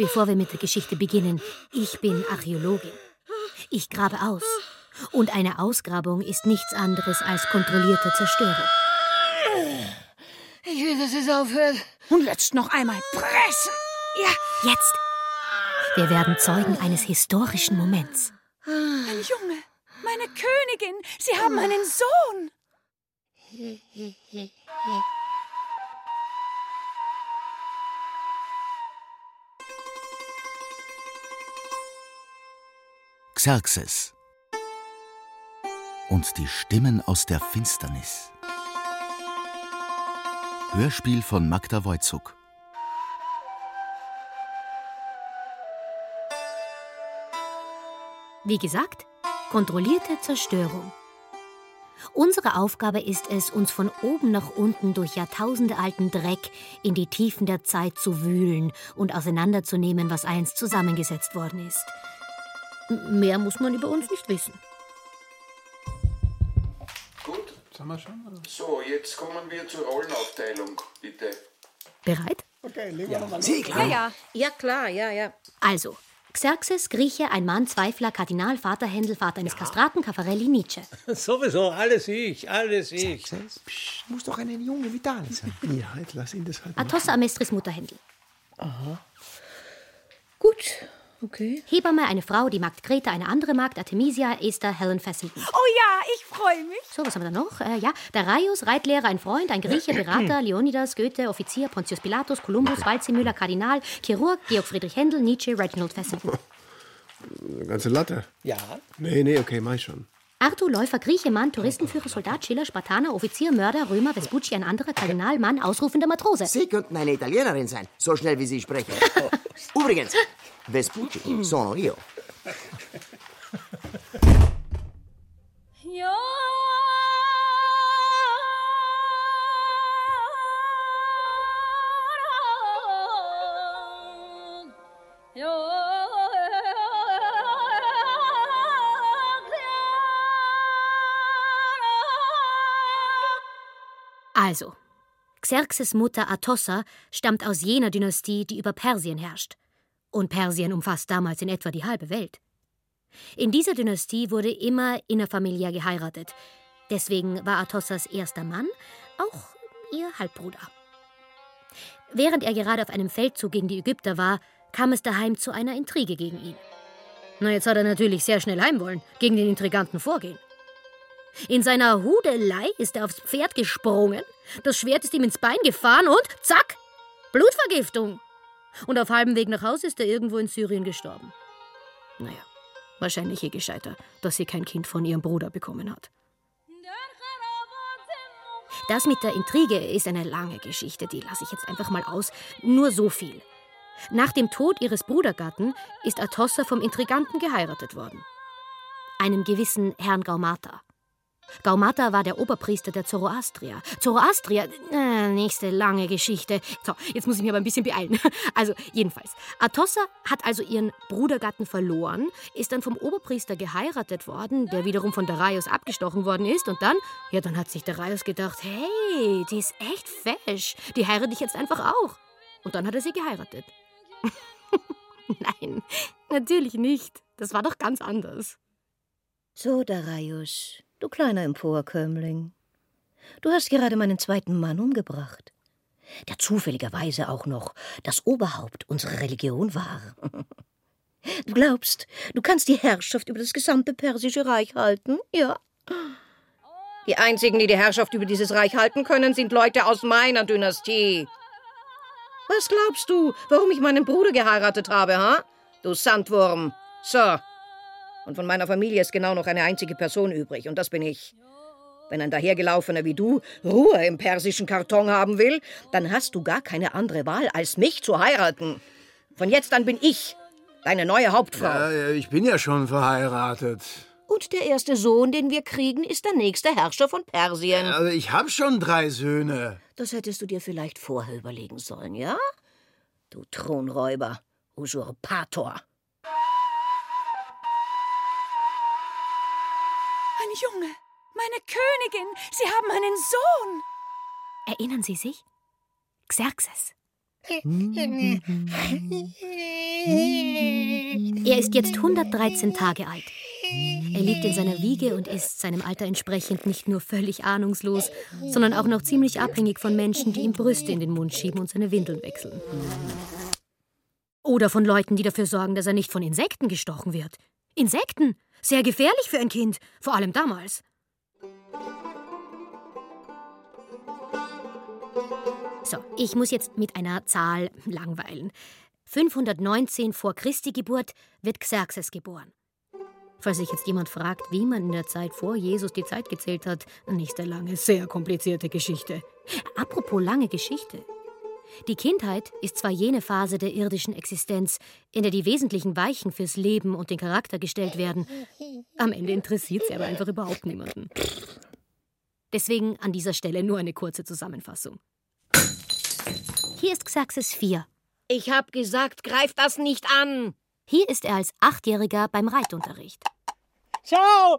Bevor wir mit der Geschichte beginnen, ich bin Archäologin. Ich grabe aus. Und eine Ausgrabung ist nichts anderes als kontrollierte Zerstörung. Ich will, dass es aufhört. Und jetzt noch einmal pressen. Ja. Jetzt. Wir werden Zeugen eines historischen Moments. Ein Junge. Meine Königin. Sie haben einen Sohn. Xerxes und die Stimmen aus der Finsternis. Hörspiel von Magda Wojcuk. Wie gesagt, kontrollierte Zerstörung. Unsere Aufgabe ist es, uns von oben nach unten durch jahrtausendealten Dreck in die Tiefen der Zeit zu wühlen und auseinanderzunehmen, was einst zusammengesetzt worden ist. Mehr muss man über uns nicht wissen. Gut, Sind wir schon? Oder? so, jetzt kommen wir zur Rollenaufteilung, bitte. Bereit? Okay, legen wir nochmal Sie, klar. Ja. Ja, klar, ja, ja. Also, Xerxes, Grieche, ein Mann, Zweifler, Kardinal, Vater Händel, Vater eines Kastraten, Caffarelli, Nietzsche. Sowieso, alles ich, alles ich. Psst, muss doch eine junge Vitale sein. Ja, jetzt lass ihn das halt. Atossa Amestris Mutter Händel. Gut, okay. Hebamme, eine Frau, die Magd Greta, eine andere Magd, Artemisia, Esther, Helen Fessenden. Oh ja, ich freue mich. So, was haben wir da noch? Äh, ja, Darius, Reitlehrer, ein Freund, ein Grieche, Berater, Leonidas, Goethe, Offizier, Pontius Pilatus, Kolumbus, Waldseemüller, Kardinal, Chirurg, Georg Friedrich Händel, Nietzsche, Reginald Fessenden. Eine ganze Latte. Ja, Nee, nee, okay, mach ich schon. Arthur, Läufer, Grieche, Mann, Touristenführer, Soldat, Schiller, Spartaner, Offizier, Mörder, Römer, Vespucci, ein anderer, Kardinal, Mann, ausrufender Matrose. Sie könnten eine Italienerin sein, so schnell wie Sie sprechen. Übrigens, Vespucci sono io. Ja. Also, Xerxes Mutter Atossa stammt aus jener Dynastie, die über Persien herrscht. Und Persien umfasst damals in etwa die halbe Welt. In dieser Dynastie wurde immer innerfamiliär geheiratet. Deswegen war Atossas erster Mann auch ihr Halbbruder. Während er gerade auf einem Feldzug gegen die Ägypter war, kam es daheim zu einer Intrige gegen ihn. Na, jetzt hat er natürlich sehr schnell heim wollen, gegen den Intriganten vorgehen. In seiner Hudelei ist er aufs Pferd gesprungen, das Schwert ist ihm ins Bein gefahren und zack, Blutvergiftung. Und auf halbem Weg nach Hause ist er irgendwo in Syrien gestorben. Naja, wahrscheinlich ihr gescheiter, dass sie kein Kind von ihrem Bruder bekommen hat. Das mit der Intrige ist eine lange Geschichte, die lasse ich jetzt einfach mal aus. Nur so viel. Nach dem Tod ihres Brudergatten ist Atossa vom Intriganten geheiratet worden. Einem gewissen Herrn Gaumata. Gaumata war der Oberpriester der Zoroastrier. Zoroastrier, äh, nächste lange Geschichte. So, jetzt muss ich mich aber ein bisschen beeilen. Also, jedenfalls. Atossa hat also ihren Brudergatten verloren, ist dann vom Oberpriester geheiratet worden, der wiederum von Darius abgestochen worden ist. Und dann, ja, dann hat sich Darius gedacht, hey, die ist echt fesch. Die heirate ich jetzt einfach auch. Und dann hat er sie geheiratet. Nein, natürlich nicht. Das war doch ganz anders. So, Darius, du kleiner Emporkömmling. Du hast gerade meinen zweiten Mann umgebracht, der zufälligerweise auch noch das Oberhaupt unserer Religion war. Du glaubst, du kannst die Herrschaft über das gesamte persische Reich halten? Ja. Die einzigen, die die Herrschaft über dieses Reich halten können, sind Leute aus meiner Dynastie. Was glaubst du, warum ich meinen Bruder geheiratet habe, ha? Du Sandwurm. So. Und von meiner Familie ist genau noch eine einzige Person übrig, und das bin ich. Wenn ein dahergelaufener wie du Ruhe im persischen Karton haben will, dann hast du gar keine andere Wahl, als mich zu heiraten. Von jetzt an bin ich deine neue Hauptfrau. Ja, ich bin ja schon verheiratet. Und der erste Sohn, den wir kriegen, ist der nächste Herrscher von Persien. Also ich hab schon drei Söhne. Das hättest du dir vielleicht vorher überlegen sollen, ja? Du Thronräuber, Usurpator. Junge, meine Königin, Sie haben einen Sohn. Erinnern Sie sich? Xerxes. Er ist jetzt 113 Tage alt. Er liegt in seiner Wiege und ist seinem Alter entsprechend nicht nur völlig ahnungslos, sondern auch noch ziemlich abhängig von Menschen, die ihm Brüste in den Mund schieben und seine Windeln wechseln. Oder von Leuten, die dafür sorgen, dass er nicht von Insekten gestochen wird. Insekten! Sehr gefährlich für ein Kind, vor allem damals. So, ich muss jetzt mit einer Zahl langweilen. 519 vor Christi Geburt wird Xerxes geboren. Falls sich jetzt jemand fragt, wie man in der Zeit vor Jesus die Zeit gezählt hat, nächste lange, sehr komplizierte Geschichte. Apropos lange Geschichte. Die Kindheit ist zwar jene Phase der irdischen Existenz, in der die wesentlichen Weichen fürs Leben und den Charakter gestellt werden. Am Ende interessiert sie aber einfach überhaupt niemanden. Deswegen an dieser Stelle nur eine kurze Zusammenfassung. Hier ist Xerxes 4. Ich hab gesagt, greif das nicht an. Hier ist er als Achtjähriger beim Reitunterricht. Ciao!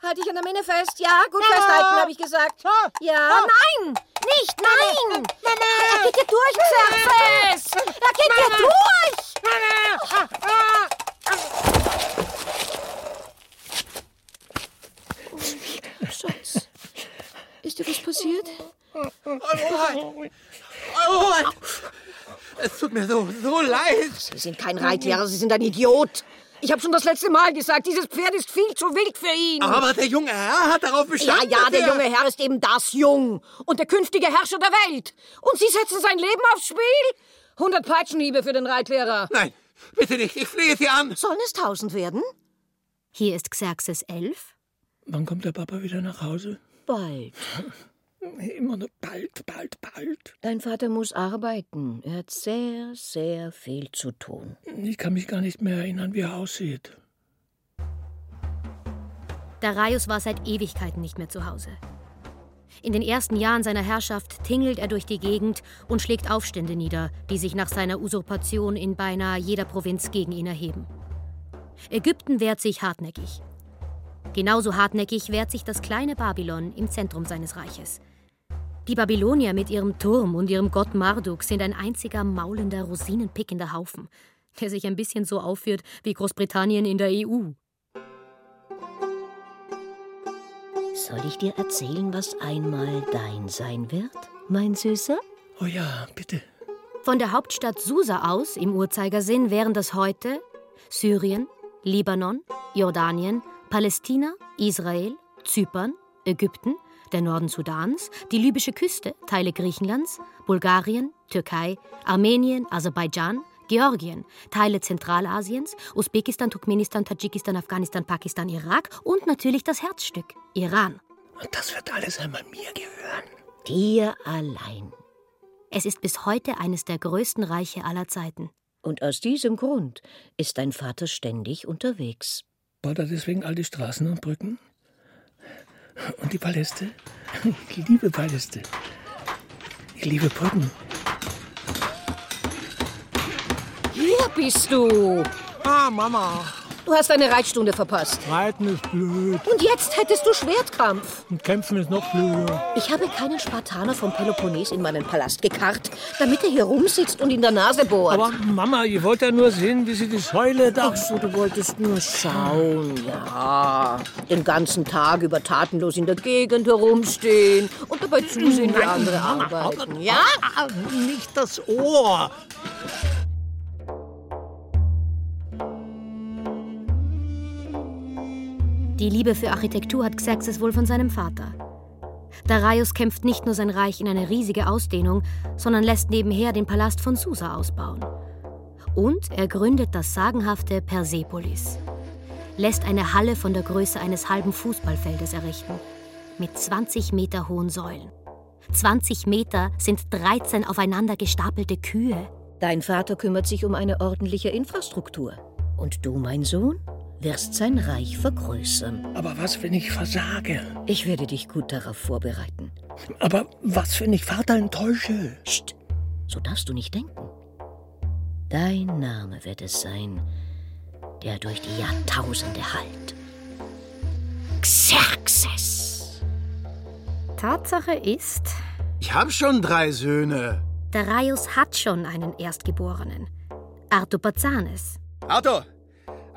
Halt dich an der Minne fest. Ja, gut festhalten, habe ich gesagt. Ja, nein! Nicht, nein! Er geht dir durch, Xerxes! Er geht dir durch! Schatz, ist dir was passiert? Es tut mir so, so leid. Sie sind kein Reitlehrer, Sie sind ein Idiot. Ich habe schon das letzte Mal gesagt, dieses Pferd ist viel zu wild für ihn. Aber der junge Herr hat darauf Ja, bestanden. ja, dass der er- junge Herr ist eben das Jung und der künftige Herrscher der Welt. Und Sie setzen sein Leben aufs Spiel? 100 Peitschenhiebe für den Reitlehrer. Nein, bitte nicht. Ich flehe Sie an. Sollen es tausend werden? Hier ist Xerxes 11. Wann kommt der Papa wieder nach Hause? Bald. Immer nur bald, bald, bald. Dein Vater muss arbeiten. Er hat sehr, sehr viel zu tun. Ich kann mich gar nicht mehr erinnern, wie er aussieht. Darius war seit Ewigkeiten nicht mehr zu Hause. In den ersten Jahren seiner Herrschaft tingelt er durch die Gegend und schlägt Aufstände nieder, die sich nach seiner Usurpation in beinahe jeder Provinz gegen ihn erheben. Ägypten wehrt sich hartnäckig. Genauso hartnäckig wehrt sich das kleine Babylon im Zentrum seines Reiches. Die Babylonier mit ihrem Turm und ihrem Gott Marduk sind ein einziger maulender, rosinenpickender Haufen, der sich ein bisschen so aufführt wie Großbritannien in der EU. Soll ich dir erzählen, was einmal dein sein wird, mein Süßer? Oh ja, bitte. Von der Hauptstadt Susa aus im Uhrzeigersinn wären das heute Syrien, Libanon, Jordanien, Palästina, Israel, Zypern, Ägypten, der Norden Sudans, die libysche Küste, Teile Griechenlands, Bulgarien, Türkei, Armenien, Aserbaidschan, Georgien, Teile Zentralasiens, Usbekistan, Turkmenistan, Tadschikistan, Afghanistan, Pakistan, Irak und natürlich das Herzstück, Iran. Und das wird alles einmal mir gehören. Dir allein. Es ist bis heute eines der größten Reiche aller Zeiten. Und aus diesem Grund ist dein Vater ständig unterwegs. Baut er deswegen all die Straßen und Brücken? Und die Paläste? Ich liebe Paläste. Ich liebe Brücken. Hier bist du. Ah, Mama. Du hast deine Reitstunde verpasst. Reiten ist blöd. Und jetzt hättest du Schwertkampf. Und Kämpfen ist noch blöder. Ich habe keinen Spartaner vom Peloponnes in meinen Palast gekarrt, damit er hier rumsitzt und in der Nase bohrt. Aber Mama, ich wollte ja nur sehen, wie sie die Säule da... Ach so, du wolltest nur schauen, ja. Den ganzen Tag über tatenlos in der Gegend herumstehen und dabei zusehen, wie andere arbeiten. Ja? Ah, nicht das Ohr. Die Liebe für Architektur hat Xerxes wohl von seinem Vater. Darius kämpft nicht nur sein Reich in eine riesige Ausdehnung, sondern lässt nebenher den Palast von Susa ausbauen. Und er gründet das sagenhafte Persepolis. Lässt eine Halle von der Größe eines halben Fußballfeldes errichten. Mit 20 Meter hohen Säulen. 20 Meter sind 13 aufeinander gestapelte Kühe. Dein Vater kümmert sich um eine ordentliche Infrastruktur. Und du, mein Sohn, wirst sein Reich vergrößern. Aber was, wenn ich versage? Ich werde dich gut darauf vorbereiten. Aber was, wenn ich Vater enttäusche? Psst, so darfst du nicht denken. Dein Name wird es sein, der durch die Jahrtausende hallt. Xerxes. Tatsache ist, Ich hab schon drei Söhne. Darius hat schon einen Erstgeborenen. Artupazanes. Arthur!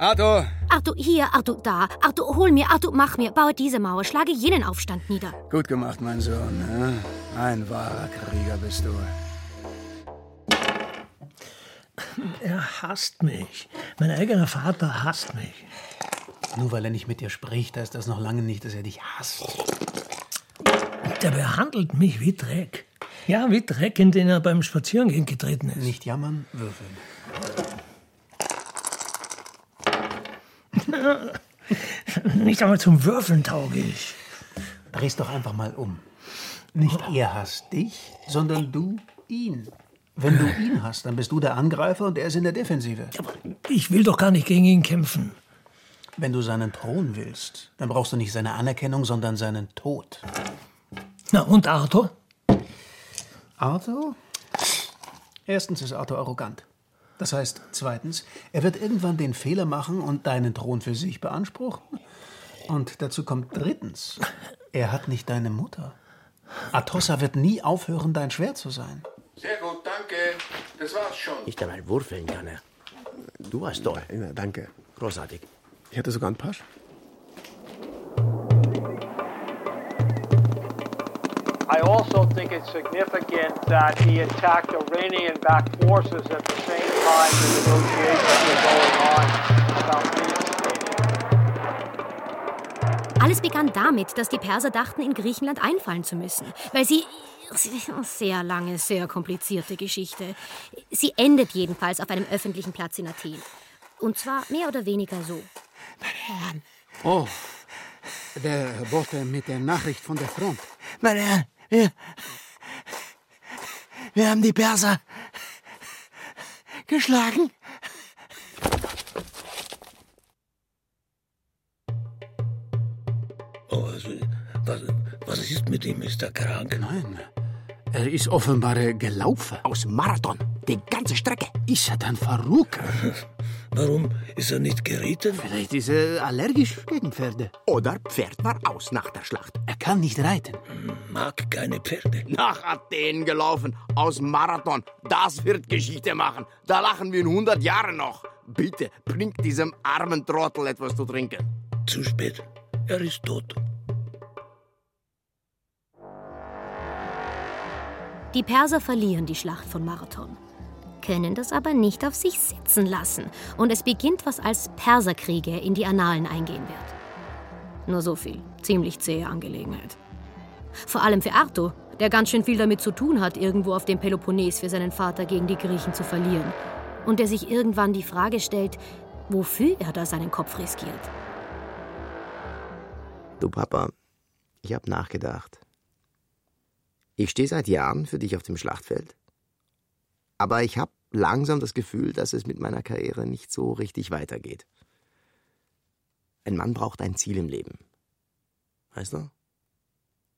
Arthur! Artu hier, Artu da. Artu hol mir, Artu mach mir. Baue diese Mauer, schlage jenen Aufstand nieder. Gut gemacht, mein Sohn. ja? Ein wahrer Krieger bist du. Er hasst mich. Mein eigener Vater hasst mich. Nur weil er nicht mit dir spricht, heißt das noch lange nicht, dass er dich hasst. Der behandelt mich wie Dreck. Ja, wie Dreck, in den er beim Spazierengehen getreten ist. Nicht jammern, würfeln. Nicht einmal zum Würfeln tauge ich. Dreh's doch einfach mal um. Nicht er hasst dich, sondern du ihn. Wenn du ihn hast, dann bist du der Angreifer und er ist in der Defensive. Ich will doch gar nicht gegen ihn kämpfen. Wenn du seinen Thron willst, dann brauchst du nicht seine Anerkennung, sondern seinen Tod. Na und Arthur? Arthur? Erstens ist Arthur arrogant. Das heißt, zweitens, er wird irgendwann den Fehler machen und deinen Thron für sich beanspruchen. Und dazu kommt drittens, er hat nicht deine Mutter. Atossa wird nie aufhören, dein Schwert zu sein. Sehr gut, danke. Das war's schon. Nicht einmal würfeln, Janne. Du warst toll. Ja, danke. Großartig. Ich hatte sogar einen Pasch. I also think it's significant that he attacked Iranian-backed forces at the same Alles begann damit, dass die Perser dachten, in Griechenland einfallen zu müssen, weil sie sehr lange, sehr komplizierte Geschichte. Sie endet jedenfalls auf einem öffentlichen Platz in Athen. Und zwar mehr oder weniger so. Oh, der Bote mit der Nachricht von der Front. Meine Herren, wir, wir haben die Perser geschlagen. Oh, was, was, was ist mit ihm? Ist er krank? Nein, er ist offenbar gelaufen. Aus Marathon. Die ganze Strecke. Ist er dann verrückt? Warum ist er nicht geritten? Vielleicht ist er allergisch gegen Pferde. Oder Pferd war aus nach der Schlacht. Er kann nicht reiten. Mag keine Pferde. Nach Athen gelaufen. Aus Marathon. Das wird Geschichte machen. Da lachen wir in 100 Jahren noch. Bitte, bringt diesem armen Trottel etwas zu trinken. Zu spät. Er ist tot. Die Perser verlieren die Schlacht von Marathon, können das aber nicht auf sich sitzen lassen und es beginnt, was als Perserkriege in die Annalen eingehen wird. Nur so viel, ziemlich zähe Angelegenheit. Vor allem für Arto, der ganz schön viel damit zu tun hat, irgendwo auf dem Peloponnes für seinen Vater gegen die Griechen zu verlieren und der sich irgendwann die Frage stellt, wofür er da seinen Kopf riskiert. Du Papa, ich hab nachgedacht. Ich stehe seit Jahren für dich auf dem Schlachtfeld. Aber ich habe langsam das Gefühl, dass es mit meiner Karriere nicht so richtig weitergeht. Ein Mann braucht ein Ziel im Leben. Weißt du?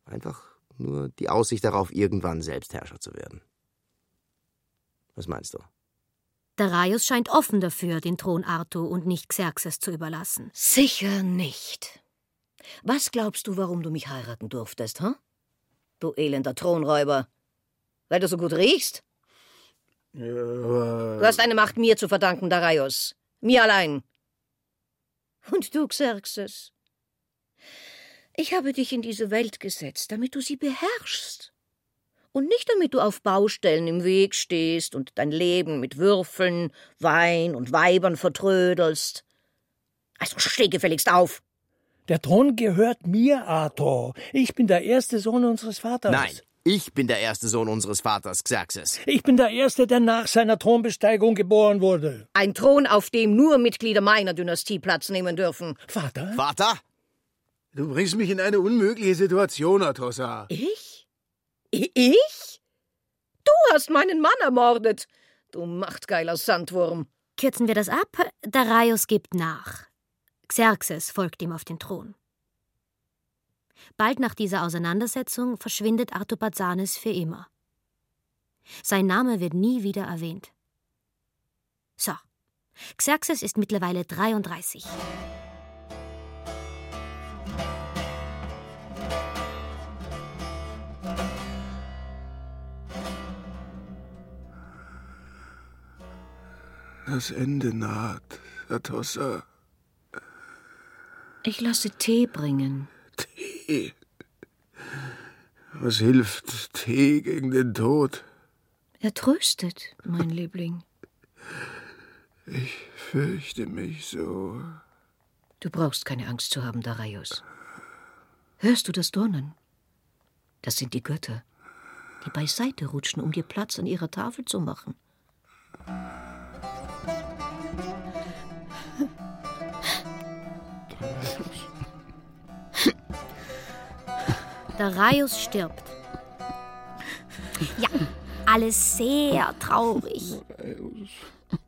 Einfach nur die Aussicht darauf, irgendwann Selbstherrscher zu werden. Was meinst du? Darius scheint offen dafür, den Thron Arto und nicht Xerxes zu überlassen. Sicher nicht. Was glaubst du, warum du mich heiraten durftest, hm? Du elender Thronräuber. Weil du so gut riechst? Du hast deine Macht mir zu verdanken, Darius. Mir allein. Und du, Xerxes. Ich habe dich in diese Welt gesetzt, damit du sie beherrschst. Und nicht damit du auf Baustellen im Weg stehst und dein Leben mit Würfeln, Wein und Weibern vertrödelst. Also steh gefälligst auf. Der Thron gehört mir, Arthur. Ich bin der erste Sohn unseres Vaters. Nein, ich bin der erste Sohn unseres Vaters, Xerxes. Ich bin der Erste, der nach seiner Thronbesteigung geboren wurde. Ein Thron, auf dem nur Mitglieder meiner Dynastie Platz nehmen dürfen. Vater? Vater? Du bringst mich in eine unmögliche Situation, Atossa. Ich? Ich? Du hast meinen Mann ermordet, du machtgeiler Sandwurm. Kürzen wir das ab. Darius gibt nach. Xerxes folgt ihm auf den Thron. Bald nach dieser Auseinandersetzung verschwindet Artabazanes für immer. Sein Name wird nie wieder erwähnt. So, Xerxes ist mittlerweile 33. Das Ende naht, Atossa. Ich lasse Tee bringen. Tee? Was hilft Tee gegen den Tod? Er tröstet, mein Liebling. Ich fürchte mich so. Du brauchst keine Angst zu haben, Darius. Hörst du das Donnern? Das sind die Götter, die beiseite rutschen, um dir Platz an ihrer Tafel zu machen. Darius stirbt. Ja, alles sehr traurig.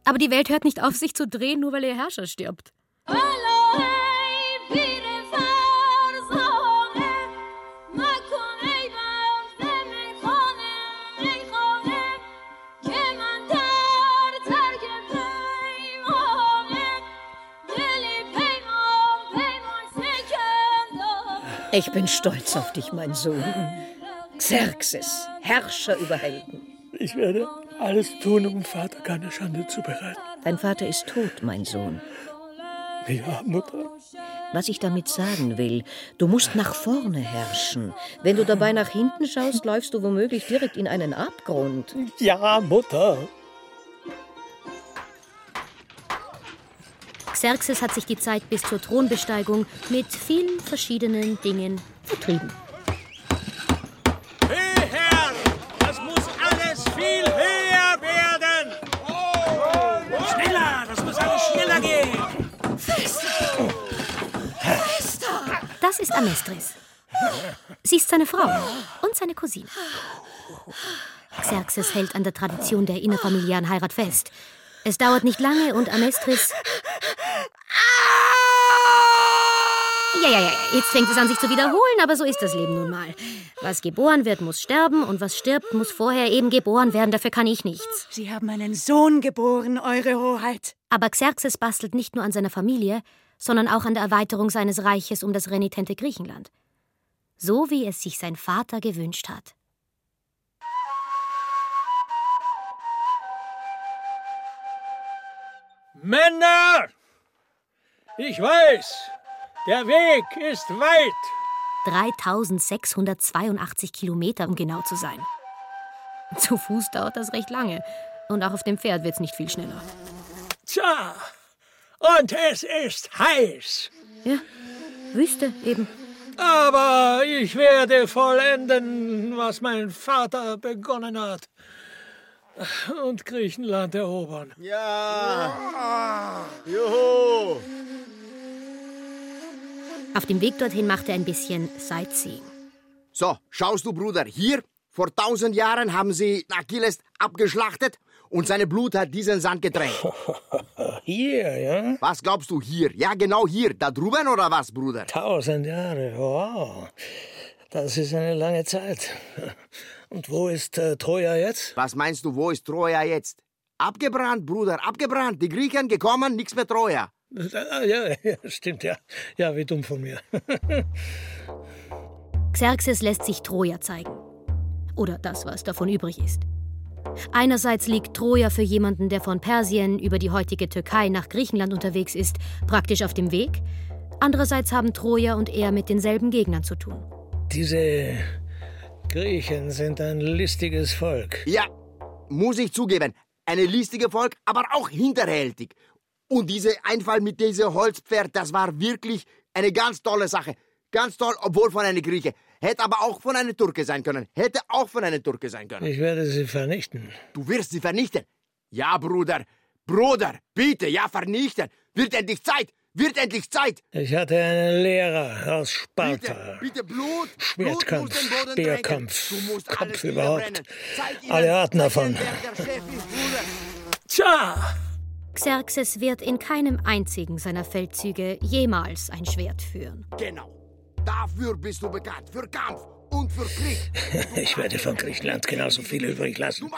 Aber die Welt hört nicht auf, sich zu drehen, nur weil ihr Herrscher stirbt. Ich bin stolz auf dich, mein Sohn. Xerxes, Herrscher über Helden. Ich werde alles tun, um Vater keine Schande zu bereiten. Dein Vater ist tot, mein Sohn. Ja, Mutter. Was ich damit sagen will, du musst nach vorne herrschen. Wenn du dabei nach hinten schaust, läufst du womöglich direkt in einen Abgrund. Ja, Mutter. Xerxes hat sich die Zeit bis zur Thronbesteigung mit vielen verschiedenen Dingen vertrieben. Höher! Das muss alles viel höher werden! Schneller! Das muss alles schneller gehen! Fester! Fester! Das ist Amestris. Sie ist seine Frau und seine Cousine. Xerxes hält an der Tradition der innerfamiliären Heirat fest. Es dauert nicht lange und Amestris. Ja, ja, ja, jetzt fängt es an, sich zu wiederholen, aber so ist das Leben nun mal. Was geboren wird, muss sterben und was stirbt, muss vorher eben geboren werden. Dafür kann ich nichts. Sie haben einen Sohn geboren, Eure Hoheit. Aber Xerxes bastelt nicht nur an seiner Familie, sondern auch an der Erweiterung seines Reiches um das renitente Griechenland. So wie es sich sein Vater gewünscht hat. Männer! Ich weiß, der Weg ist weit. 3682 Kilometer, um genau zu sein. Zu Fuß dauert das recht lange. Und auch auf dem Pferd wird's nicht viel schneller. Tja, und es ist heiß. Ja, Wüste eben. Aber ich werde vollenden, was mein Vater begonnen hat. Und Griechenland erobern. Ja! Juhu! Auf dem Weg dorthin macht er ein bisschen Sightseeing. So, schaust du, Bruder, hier, vor tausend Jahren haben sie Achilles abgeschlachtet und seine Blut hat diesen Sand getränkt. Hier, ja? Was glaubst du hier? Ja, genau hier. Da drüben oder was, Bruder? Tausend Jahre, wow. Das ist eine lange Zeit. Und wo ist äh, Troja jetzt? Was meinst du, wo ist Troja jetzt? Abgebrannt, Bruder, abgebrannt. Die Griechen gekommen, nichts mehr Troja. Ah, Ja, ja, stimmt, ja. Ja, wie dumm von mir. Xerxes lässt sich Troja zeigen. Oder das, was davon übrig ist. Einerseits liegt Troja für jemanden, der von Persien über die heutige Türkei nach Griechenland unterwegs ist, praktisch auf dem Weg. Andererseits haben Troja und er mit denselben Gegnern zu tun. Diese Griechen sind ein listiges Volk. Ja, muss ich zugeben. Eine listige Volk, aber auch hinterhältig. Und dieser Einfall mit diesem Holzpferd, das war wirklich eine ganz tolle Sache. Ganz toll, obwohl von einem Grieche. Hätte aber auch von einem Türke sein können. Hätte auch von einem Türke sein können. Ich werde sie vernichten. Du wirst sie vernichten. Ja, Bruder. Bruder, bitte, ja, vernichten. Wird endlich Zeit. Wird endlich Zeit. Ich hatte einen Lehrer aus Sparta. Bitte, bitte, Blut. Schwertkampf, Blut muss den Boden Speerkampf, tränken. Du musst Kampf alles überhaupt. ihnen, Alle Arten davon. Tja, Xerxes wird in keinem einzigen seiner Feldzüge jemals ein Schwert führen. Genau. Dafür bist du bekannt. Für Kampf und für Krieg. Ich werde von Griechenland genauso viel übrig lassen,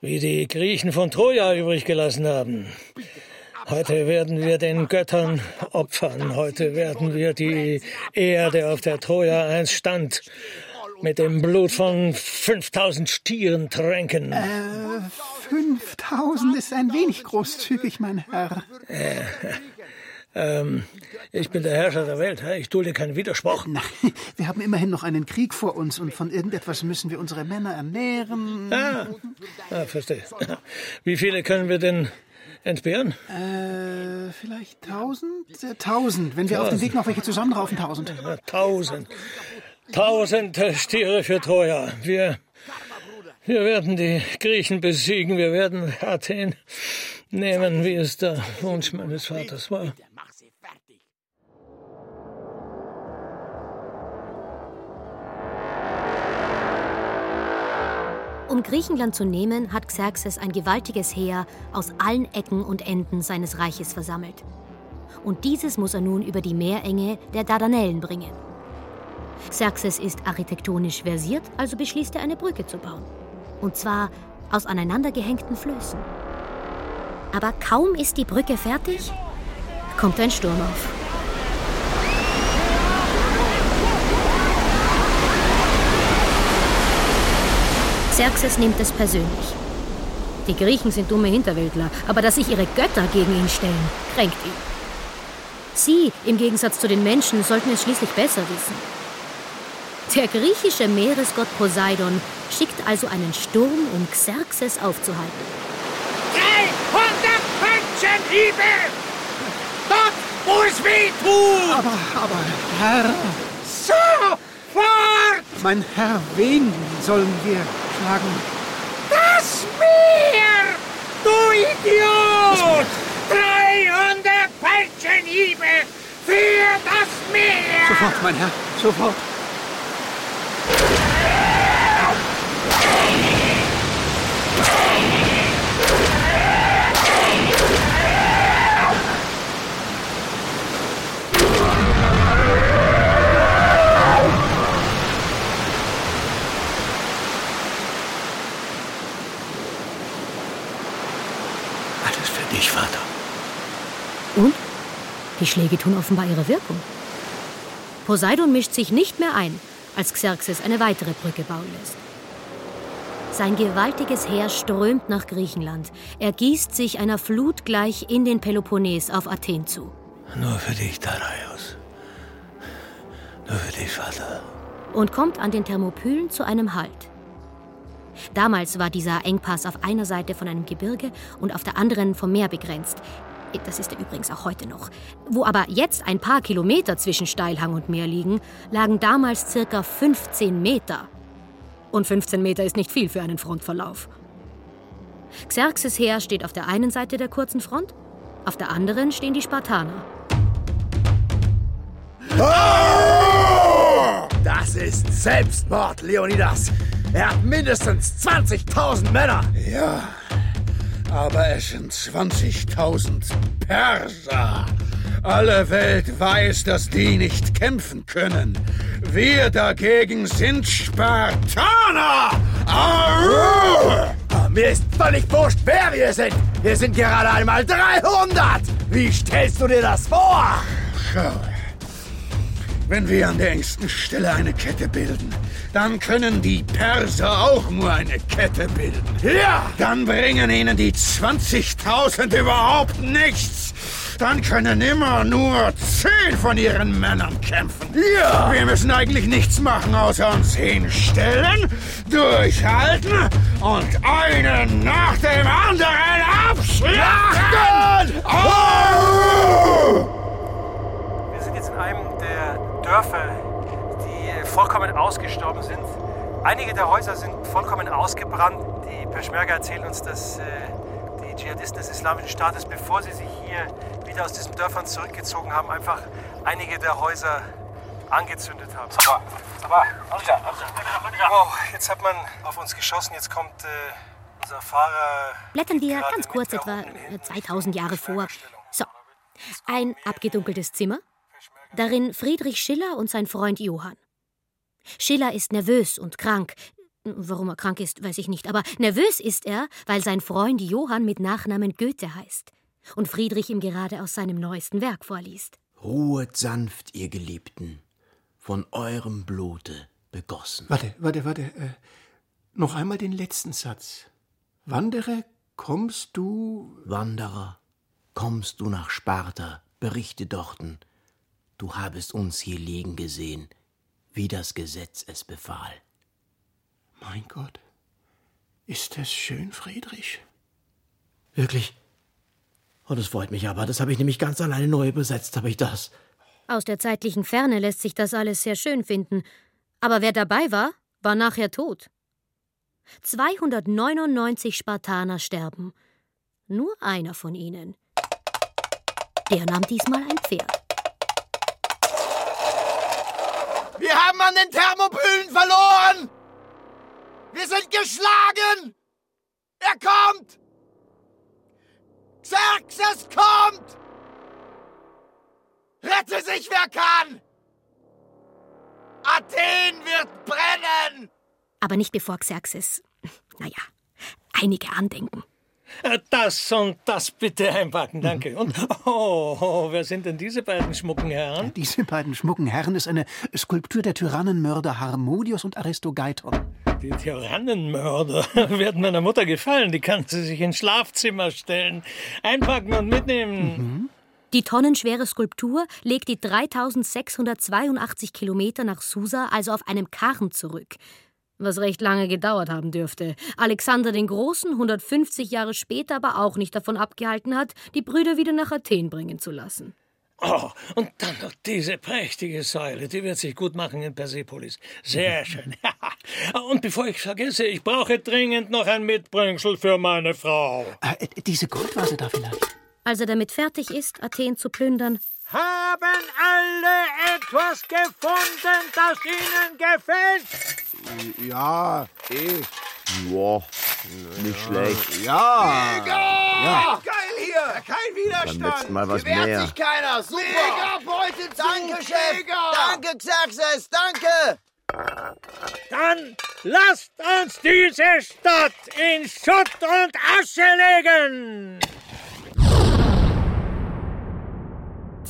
wie die Griechen von Troja übrig gelassen haben. Heute werden wir den Göttern opfern. Heute werden wir die Erde, auf der Troja einst stand, mit dem Blut von 5000 Stieren tränken. Äh, 5000 ist ein wenig großzügig, mein Herr. Äh, ähm, ich bin der Herrscher der Welt. Ich dulde keinen Widerspruch. Nein, wir haben immerhin noch einen Krieg vor uns und von irgendetwas müssen wir unsere Männer ernähren. Ah, ah verstehe. Wie viele können wir denn entbehren? Äh, vielleicht tausend? Äh, tausend. Wenn wir auf dem Weg noch welche zusammenraufen, tausend. Ja, tausend. Tausend Stiere für Troja. Wir, wir werden die Griechen besiegen. Wir werden Athen nehmen, wie es der Wunsch meines Vaters war. Um Griechenland zu nehmen, hat Xerxes ein gewaltiges Heer aus allen Ecken und Enden seines Reiches versammelt. Und dieses muss er nun über die Meerenge der Dardanellen bringen. Xerxes ist architektonisch versiert, also beschließt er, eine Brücke zu bauen. Und zwar aus aneinandergehängten Flößen. Aber kaum ist die Brücke fertig, kommt ein Sturm auf. Xerxes nimmt es persönlich. Die Griechen sind dumme Hinterwäldler, aber dass sich ihre Götter gegen ihn stellen, kränkt ihn. Sie, im Gegensatz zu den Menschen, sollten es schließlich besser wissen. Der griechische Meeresgott Poseidon schickt also einen Sturm, um Xerxes aufzuhalten. 300 Peitschenhiebe! Dort, wo es weh tut! Aber, aber, Herr... Sofort! Mein Herr, wen sollen wir schlagen? Das Meer! Du Idiot! 300 Peitschenhiebe für das Meer! Sofort, mein Herr, sofort. Alles für dich, Vater. Und? Die Schläge tun offenbar ihre Wirkung. Poseidon mischt sich nicht mehr ein, als Xerxes eine weitere Brücke bauen lässt. Sein gewaltiges Heer strömt nach Griechenland. Er gießt sich einer Flut gleich in den Peloponnes auf Athen zu. Nur für dich, Darius. Nur für dich, Vater. und kommt an den Thermopylen zu einem Halt. Damals war dieser Engpass auf einer Seite von einem Gebirge und auf der anderen vom Meer begrenzt. Das ist er übrigens auch heute noch. Wo aber jetzt ein paar Kilometer zwischen Steilhang und Meer liegen, lagen damals circa 15 Meter. Und 15 Meter ist nicht viel für einen Frontverlauf. Xerxes Heer steht auf der einen Seite der kurzen Front, auf der anderen stehen die Spartaner. Das ist Selbstmord, Leonidas. Er hat mindestens 20.000 Männer. Ja, aber es sind 20.000 Perser. Alle Welt weiß, dass die nicht kämpfen können. Wir dagegen sind Spartaner. Au! Mir ist völlig wurscht, wer wir sind. Wir sind gerade einmal 300. Wie stellst du dir das vor? Schau. Wenn wir an der engsten Stelle eine Kette bilden, dann können die Perser auch nur eine Kette bilden. Ja! Dann bringen ihnen die 20.000 überhaupt nichts. Dann können immer nur zehn von ihren Männern kämpfen. Ja! Wir müssen eigentlich nichts machen, außer uns hinstellen, durchhalten und einen nach dem anderen abschlachten. Au! Wir sind jetzt in einem der Dörfer, die vollkommen ausgestorben sind. Einige der Häuser sind vollkommen ausgebrannt. Die Peschmerga erzählen uns, dass äh, die Dschihadisten des Islamischen Staates, bevor sie sich hier wieder aus diesen Dörfern zurückgezogen haben, einfach einige der Häuser angezündet haben. Aber, aber, wow, jetzt hat man auf uns geschossen. Jetzt kommt äh, unser Fahrer. Blättern wir ganz kurz etwa äh, 2000 Jahre vor. So, ein abgedunkeltes Zimmer, darin Friedrich Schiller und sein Freund Johann. Schiller ist nervös und krank. Warum er krank ist, weiß ich nicht, aber nervös ist er, weil sein Freund Johann mit Nachnamen Goethe heißt und Friedrich ihm gerade aus seinem neuesten Werk vorliest. Ruhet sanft, ihr Geliebten, von eurem Blute begossen. Warte, warte, warte. Äh, noch einmal den letzten Satz. Wandere, kommst du. Wanderer, kommst du nach Sparta, berichte dorten, du habest uns hier liegen gesehen, wie das Gesetz es befahl. Mein Gott. Ist das schön, Friedrich? Wirklich? Oh, das freut mich aber. Das habe ich nämlich ganz alleine neu übersetzt, habe ich das. Aus der zeitlichen Ferne lässt sich das alles sehr schön finden. Aber wer dabei war, war nachher tot. 299 Spartaner sterben. Nur einer von ihnen. Der nahm diesmal ein Pferd. Haben an den Thermopylen verloren! Wir sind geschlagen! Er kommt! Xerxes kommt! Rette sich, wer kann! Athen wird brennen! Aber nicht bevor Xerxes, naja, einige andenken. Das und das bitte einpacken, danke. Und oh, oh, wer sind denn diese beiden schmucken Herren? Diese beiden schmucken Herren ist eine Skulptur der Tyrannenmörder Harmodius und Aristogeiton. Die Tyrannenmörder werden meiner Mutter gefallen. Die kann sie sich ins Schlafzimmer stellen, einpacken und mitnehmen. Die tonnenschwere Skulptur legt die 3682 Kilometer nach Susa also auf einem Karren zurück. Was recht lange gedauert haben dürfte. Alexander den Großen 150 Jahre später aber auch nicht davon abgehalten hat, die Brüder wieder nach Athen bringen zu lassen. Oh, und dann noch diese prächtige Säule. Die wird sich gut machen in Persepolis. Sehr schön. und bevor ich vergesse, ich brauche dringend noch ein Mitbringsel für meine Frau. Äh, diese Goldvase da vielleicht. Als er damit fertig ist, Athen zu plündern, Haben alle etwas gefunden, das ihnen gefällt? Ja, eh. Ja, nicht schlecht. Ja! Mega! Ja. Geil hier! Kein Widerstand! Beim letzten Mal was Hier wehrt mehr. sich keiner! Super! Mega Beute Danke, Chef! Danke, Xerxes! Danke! Dann lasst uns diese Stadt in Schutt und Asche legen!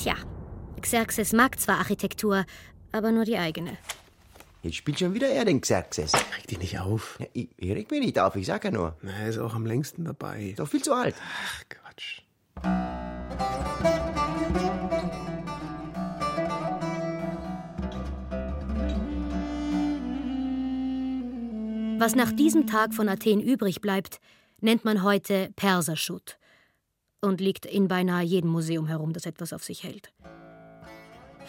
tja, Xerxes mag zwar Architektur, aber nur die eigene. Jetzt spielt schon wieder er den Xerxes. Reg dich nicht auf. Ja, ich, ich reg mich nicht auf, ich sag ja nur. Na, er ist auch am längsten dabei. Doch viel zu alt. Ach, Quatsch. Was nach diesem Tag von Athen übrig bleibt, nennt man heute Perserschutt und liegt in beinahe jedem Museum herum, das etwas auf sich hält.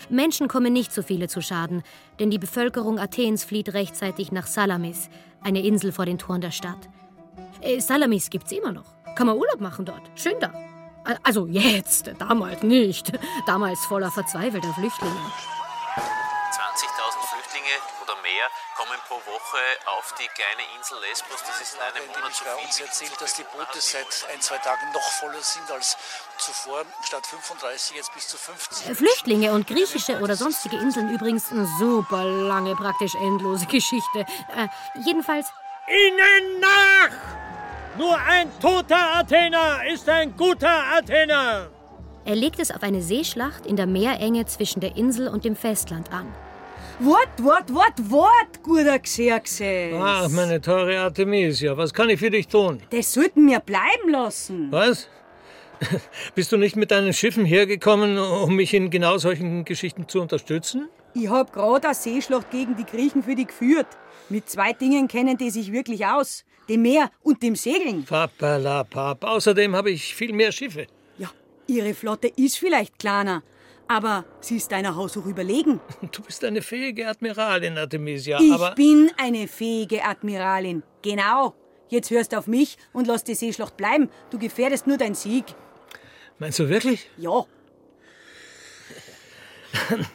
Menschen kommen nicht so viele zu Schaden, denn die Bevölkerung Athens flieht rechtzeitig nach Salamis, eine Insel vor den Toren der Stadt. Äh, Salamis gibt's immer noch. Kann man Urlaub machen dort. Schön da. Also jetzt, damals nicht. Damals voller verzweifelter Flüchtlinge. 20.000 Flüchtlinge mehr kommen pro Woche auf die kleine Insel Lesbos. Das ist in einem Monat so viel. uns erzählt, dass die Boote seit ein, zwei Tagen noch voller sind als zuvor. Statt 35 jetzt bis zu 50. Äh, Flüchtlinge und griechische oder sonstige Inseln übrigens eine super lange, praktisch endlose Geschichte. Äh, jedenfalls, Ihnen nach! Nur ein toter Athener ist ein guter Athener! er legt es auf eine Seeschlacht in der Meerenge zwischen der Insel und dem Festland an. Wort, Wort, Wort, Wort, guter Xerxes. Ach, meine teure Artemisia, was kann ich für dich tun? Das sollten wir bleiben lassen. Was? Bist du nicht mit deinen Schiffen hergekommen, um mich in genau solchen Geschichten zu unterstützen? Ich hab gerade eine Seeschlacht gegen die Griechen für die geführt. Mit zwei Dingen kennen die sich wirklich aus. Dem Meer und dem Segeln. Papalapap. Außerdem habe ich viel mehr Schiffe. Ja, ihre Flotte ist vielleicht kleiner, aber sie ist deiner Haus auch überlegen. Du bist eine fähige Admiralin, Artemisia, ich aber... bin eine fähige Admiralin. Genau. Jetzt hörst auf mich und lass die Seeschlacht bleiben. Du gefährdest nur deinen Sieg. Meinst du wirklich? Ja.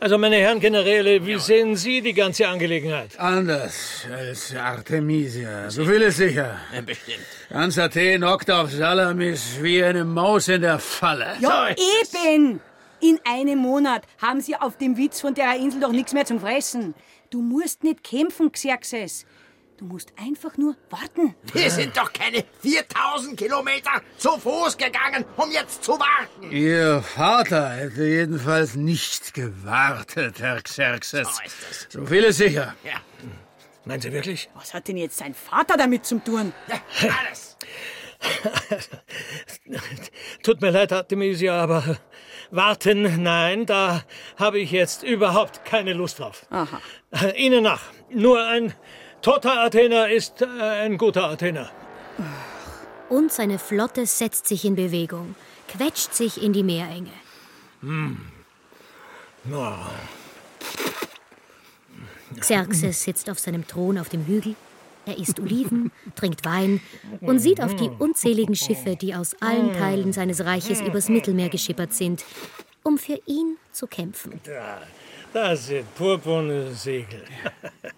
Also, meine Herren Generäle, wie sehen Sie die ganze Angelegenheit? Anders als Artemisia. So viel ist sicher. Bestimmt. Ganz Athen hockt auf Salamis wie eine Maus in der Falle. Ja, eben! In einem Monat haben sie auf dem Witz von der Insel doch nichts mehr zum Fressen. Du musst nicht kämpfen, Xerxes. Du musst einfach nur warten. Wir sind doch keine 4000 Kilometer zu Fuß gegangen, um jetzt zu warten. Ihr Vater hätte jedenfalls nicht gewartet, Herr Xerxes. So ist es. So viel ist sicher. Ja. Meinen Sie wirklich? Was hat denn jetzt sein Vater damit zu tun? Alles. Tut mir leid, Artemisia, aber warten, nein, da habe ich jetzt überhaupt keine Lust drauf. Aha. Ihnen nach. Nur ein toter Athener ist äh, ein guter Athener. Und seine Flotte setzt sich in Bewegung, quetscht sich in die Meerenge. Hm. Ja. Xerxes sitzt auf seinem Thron auf dem Hügel. Er isst Oliven, trinkt Wein und sieht auf die unzähligen Schiffe, die aus allen Teilen seines Reiches übers Mittelmeer geschippert sind, um für ihn zu kämpfen. Da, das sind purpurne Segel.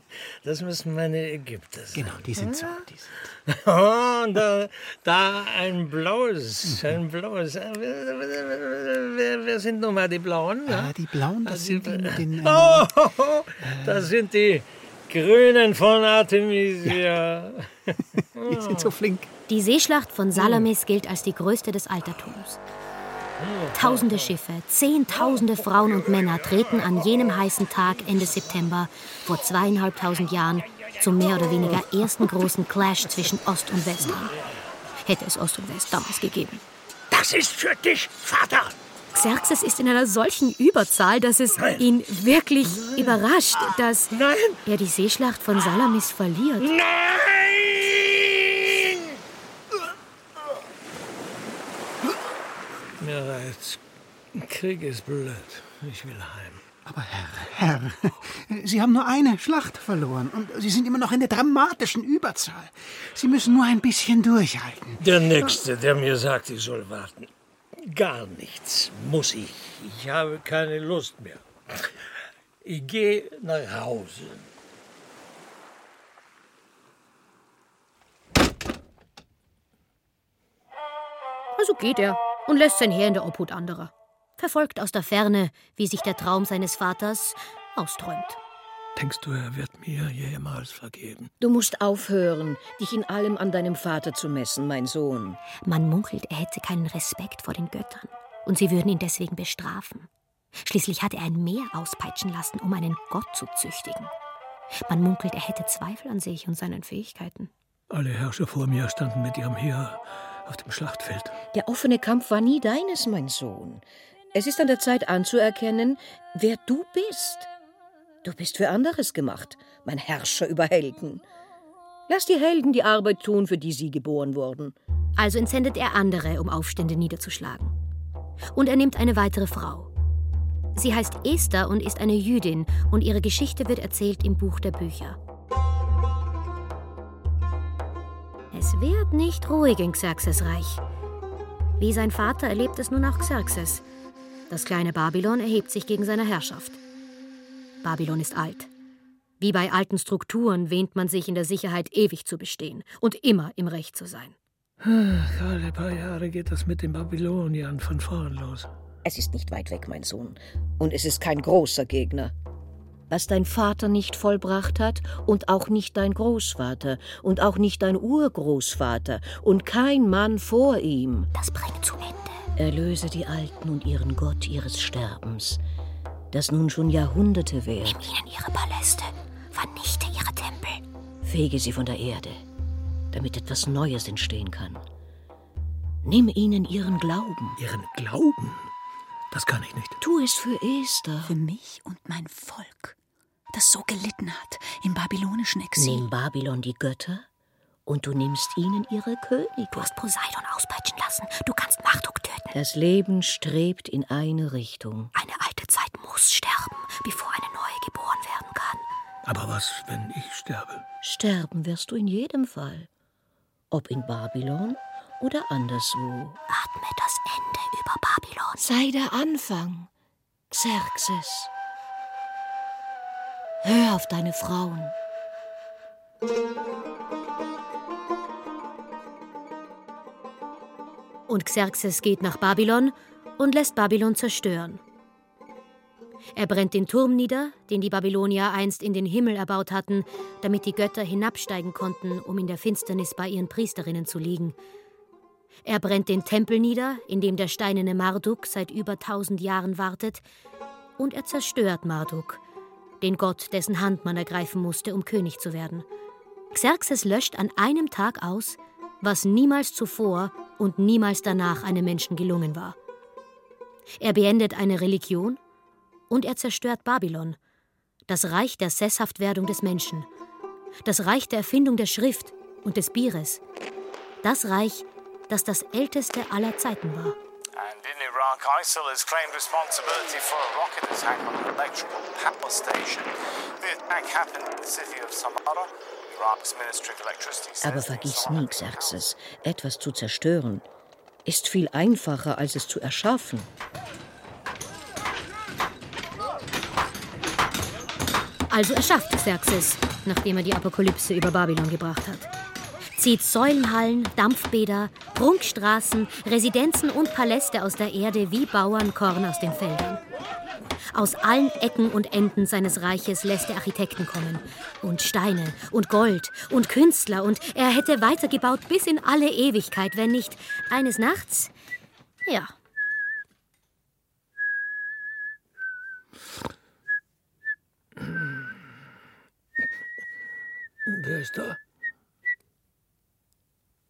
Das müssen meine Ägypter sein. Genau, die sind so. Die sind. Oh, und da, da ein blaues, ein blaues. Äh, Wer, wer, sind nun mal die Blauen? Ah, die Blauen, das sind die mit den. Oh, das sind die Grünen von Artemisia. Die sind so flink. Die Seeschlacht von Salamis gilt als die größte des Altertums. Tausende Schiffe, Zehntausende Frauen und Männer treten an jenem heißen Tag Ende September vor zweieinhalbtausend Jahren zum mehr oder weniger ersten großen Clash zwischen Ost und West an. Hätte es Ost und West damals gegeben. Das ist für dich, Vater. Xerxes ist in einer solchen Überzahl, dass es ihn wirklich überrascht, dass er die Seeschlacht von Salamis verliert. Mir reizt. Krieg ist blöd. Ich will heim. Aber Herr, Herr, Sie haben nur eine Schlacht verloren und Sie sind immer noch in der dramatischen Überzahl. Sie müssen nur ein bisschen durchhalten. Der Nächste, der mir sagt, ich soll warten. Gar nichts muss ich. Ich habe keine Lust mehr. Ich gehe nach Hause. Also geht er und lässt sein Heer in der Obhut anderer. Verfolgt aus der Ferne, wie sich der Traum seines Vaters austräumt. Denkst du, er wird mir jemals vergeben? Du musst aufhören, dich in allem an deinem Vater zu messen, mein Sohn. Man munkelt, er hätte keinen Respekt vor den Göttern und sie würden ihn deswegen bestrafen. Schließlich hat er ein Meer auspeitschen lassen, um einen Gott zu züchtigen. Man munkelt, er hätte Zweifel an sich und seinen Fähigkeiten. Alle Herrscher vor mir standen mit ihrem Heer auf dem Schlachtfeld. Der offene Kampf war nie deines, mein Sohn. Es ist an der Zeit anzuerkennen, wer du bist. Du bist für anderes gemacht, mein Herrscher über Helden. Lass die Helden die Arbeit tun, für die sie geboren wurden. Also entsendet er andere, um Aufstände niederzuschlagen. Und er nimmt eine weitere Frau. Sie heißt Esther und ist eine Jüdin, und ihre Geschichte wird erzählt im Buch der Bücher. Es wird nicht ruhig in Xerxes Reich. Wie sein Vater erlebt es nun auch Xerxes. Das kleine Babylon erhebt sich gegen seine Herrschaft. Babylon ist alt. Wie bei alten Strukturen wähnt man sich in der Sicherheit, ewig zu bestehen und immer im Recht zu sein. Alle paar Jahre geht das mit den Babyloniern von vorn los. Es ist nicht weit weg, mein Sohn. Und es ist kein großer Gegner. Was dein Vater nicht vollbracht hat und auch nicht dein Großvater und auch nicht dein Urgroßvater und kein Mann vor ihm. Das bringt zu Ende. Erlöse die Alten und ihren Gott ihres Sterbens, das nun schon Jahrhunderte währt. Nimm ihnen ihre Paläste, vernichte ihre Tempel. Fege sie von der Erde, damit etwas Neues entstehen kann. Nimm ihnen ihren Glauben. Ihren Glauben? Das kann ich nicht. Tu es für Esther. Für mich und mein Volk, das so gelitten hat im babylonischen Exil. Nimm Babylon die Götter und du nimmst ihnen ihre Könige. Du hast Poseidon auspeitschen lassen. Du kannst Marduk töten. Das Leben strebt in eine Richtung. Eine muss sterben, bevor eine neue geboren werden kann. Aber was, wenn ich sterbe? Sterben wirst du in jedem Fall. Ob in Babylon oder anderswo. Atme das Ende über Babylon. Sei der Anfang. Xerxes, hör auf deine Frauen. Und Xerxes geht nach Babylon und lässt Babylon zerstören. Er brennt den Turm nieder, den die Babylonier einst in den Himmel erbaut hatten, damit die Götter hinabsteigen konnten, um in der Finsternis bei ihren Priesterinnen zu liegen. Er brennt den Tempel nieder, in dem der steinerne Marduk seit über tausend Jahren wartet, und er zerstört Marduk, den Gott, dessen Hand man ergreifen musste, um König zu werden. Xerxes löscht an einem Tag aus, was niemals zuvor und niemals danach einem Menschen gelungen war. Er beendet eine Religion und er zerstört Babylon, das Reich der Sesshaftwerdung des Menschen, das Reich der Erfindung der Schrift und des Bieres, das Reich, das das älteste aller Zeiten war. And in Iraq, ISIL has claimed responsibility for a rocket attack on an electrical power station. The attack happened in the city of Samarra. Iraq's Ministry of Electricity says Aber vergiss nie, Xerxes, etwas zu zerstören ist viel einfacher, als es zu erschaffen. Also erschafft Xerxes, nachdem er die Apokalypse über Babylon gebracht hat. Zieht Säulenhallen, Dampfbäder, Prunkstraßen, Residenzen und Paläste aus der Erde wie Bauernkorn aus den Feldern. Aus allen Ecken und Enden seines Reiches lässt er Architekten kommen. Und Steine und Gold und Künstler. Und er hätte weitergebaut bis in alle Ewigkeit, wenn nicht eines Nachts. Ja. Wer ist da?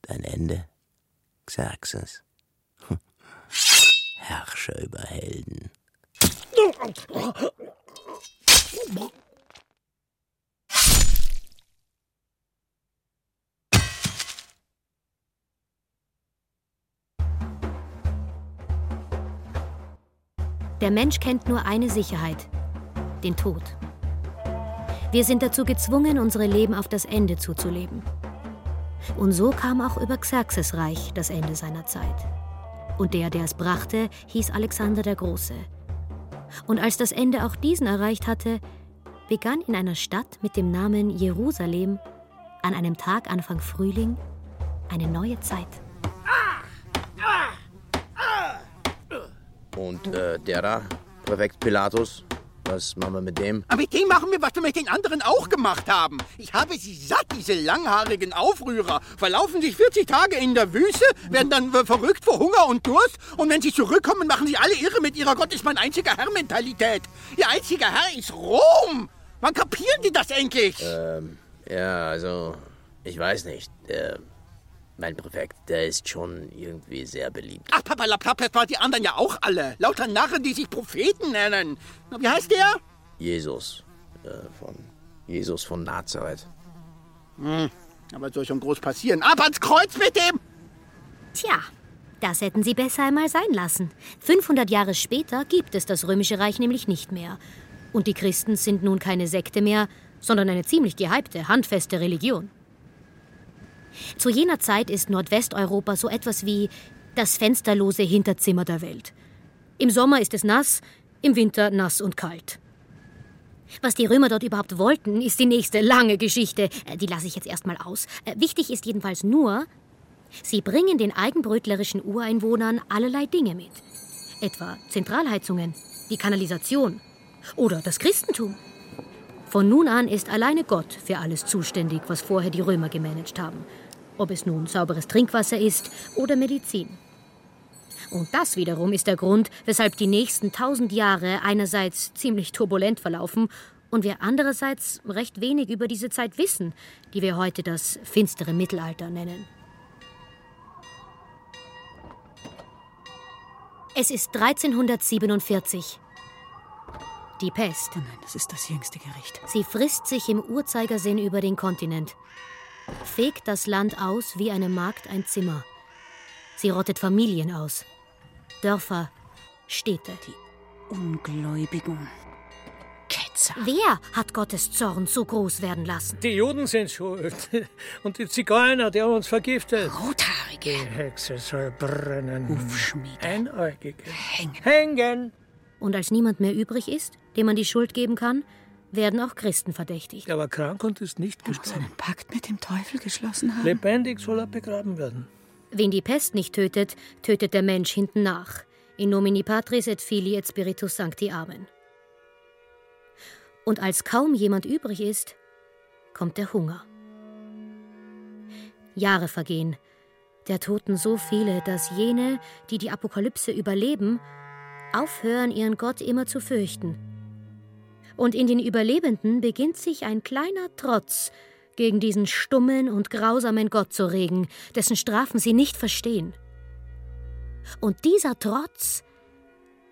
Dein Ende, Xerxes. Herrscher über Helden. Der Mensch kennt nur eine Sicherheit, den Tod. Wir sind dazu gezwungen, unsere Leben auf das Ende zuzuleben. Und so kam auch über Xerxes Reich das Ende seiner Zeit. Und der, der es brachte, hieß Alexander der Große. Und als das Ende auch diesen erreicht hatte, begann in einer Stadt mit dem Namen Jerusalem an einem Tag Anfang Frühling eine neue Zeit. Und äh, der da, Präfekt Pilatus, was machen wir mit dem? Aber mit dem machen wir, was wir mit den anderen auch gemacht haben. Ich habe sie satt, diese langhaarigen Aufrührer. Verlaufen sich 40 Tage in der Wüste, werden dann äh, verrückt vor Hunger und Durst. Und wenn sie zurückkommen, machen sie alle irre mit ihrer Gott ist mein einziger Herr-Mentalität. Ihr einziger Herr ist Rom. Wann kapieren die das endlich? Ähm, ja, also, ich weiß nicht. Der, mein Präfekt, der ist schon irgendwie sehr beliebt. Ach, das waren die anderen ja auch alle. Lauter Narren, die sich Propheten nennen. Na, wie heißt der? Jesus. Äh, von Jesus von Nazareth. Hm, aber soll schon groß passieren. Ab ans Kreuz mit dem! Tja, das hätten sie besser einmal sein lassen. 500 Jahre später gibt es das Römische Reich nämlich nicht mehr. Und die Christen sind nun keine Sekte mehr, sondern eine ziemlich gehypte, handfeste Religion. Zu jener Zeit ist Nordwesteuropa so etwas wie das fensterlose Hinterzimmer der Welt. Im Sommer ist es nass, im Winter nass und kalt. Was die Römer dort überhaupt wollten, ist die nächste lange Geschichte. Äh, Die lasse ich jetzt erstmal aus. Äh, Wichtig ist jedenfalls nur, sie bringen den eigenbrötlerischen Ureinwohnern allerlei Dinge mit. Etwa Zentralheizungen, die Kanalisation oder das Christentum. Von nun an ist alleine Gott für alles zuständig, was vorher die Römer gemanagt haben. Ob es nun sauberes Trinkwasser ist oder Medizin. Und das wiederum ist der Grund, weshalb die nächsten tausend Jahre einerseits ziemlich turbulent verlaufen und wir andererseits recht wenig über diese Zeit wissen, die wir heute das finstere Mittelalter nennen. Es ist 1347. Die Pest. Oh nein, das ist das jüngste Gericht. Sie frisst sich im Uhrzeigersinn über den Kontinent, fegt das Land aus wie eine Magd ein Zimmer. Sie rottet Familien aus, Dörfer, Städte. Die Ungläubigen. Ketzer. Wer hat Gottes Zorn so groß werden lassen? Die Juden sind schuld. Und die Zigeuner, die haben uns vergiftet. Rothaarige. Die Hexe soll brennen. Hufschmiede. Einäugige. Hängen. Hängen. Und als niemand mehr übrig ist, dem man die Schuld geben kann, werden auch Christen verdächtigt. Er war krank und ist nicht gestorben. Pakt mit dem Teufel geschlossen haben. Lebendig soll er begraben werden. Wen die Pest nicht tötet, tötet der Mensch hinten nach. In nomini Patris et Filii et Spiritus Sancti Amen. Und als kaum jemand übrig ist, kommt der Hunger. Jahre vergehen, der Toten so viele, dass jene, die die Apokalypse überleben, aufhören, ihren Gott immer zu fürchten. Und in den Überlebenden beginnt sich ein kleiner Trotz gegen diesen stummen und grausamen Gott zu regen, dessen Strafen sie nicht verstehen. Und dieser Trotz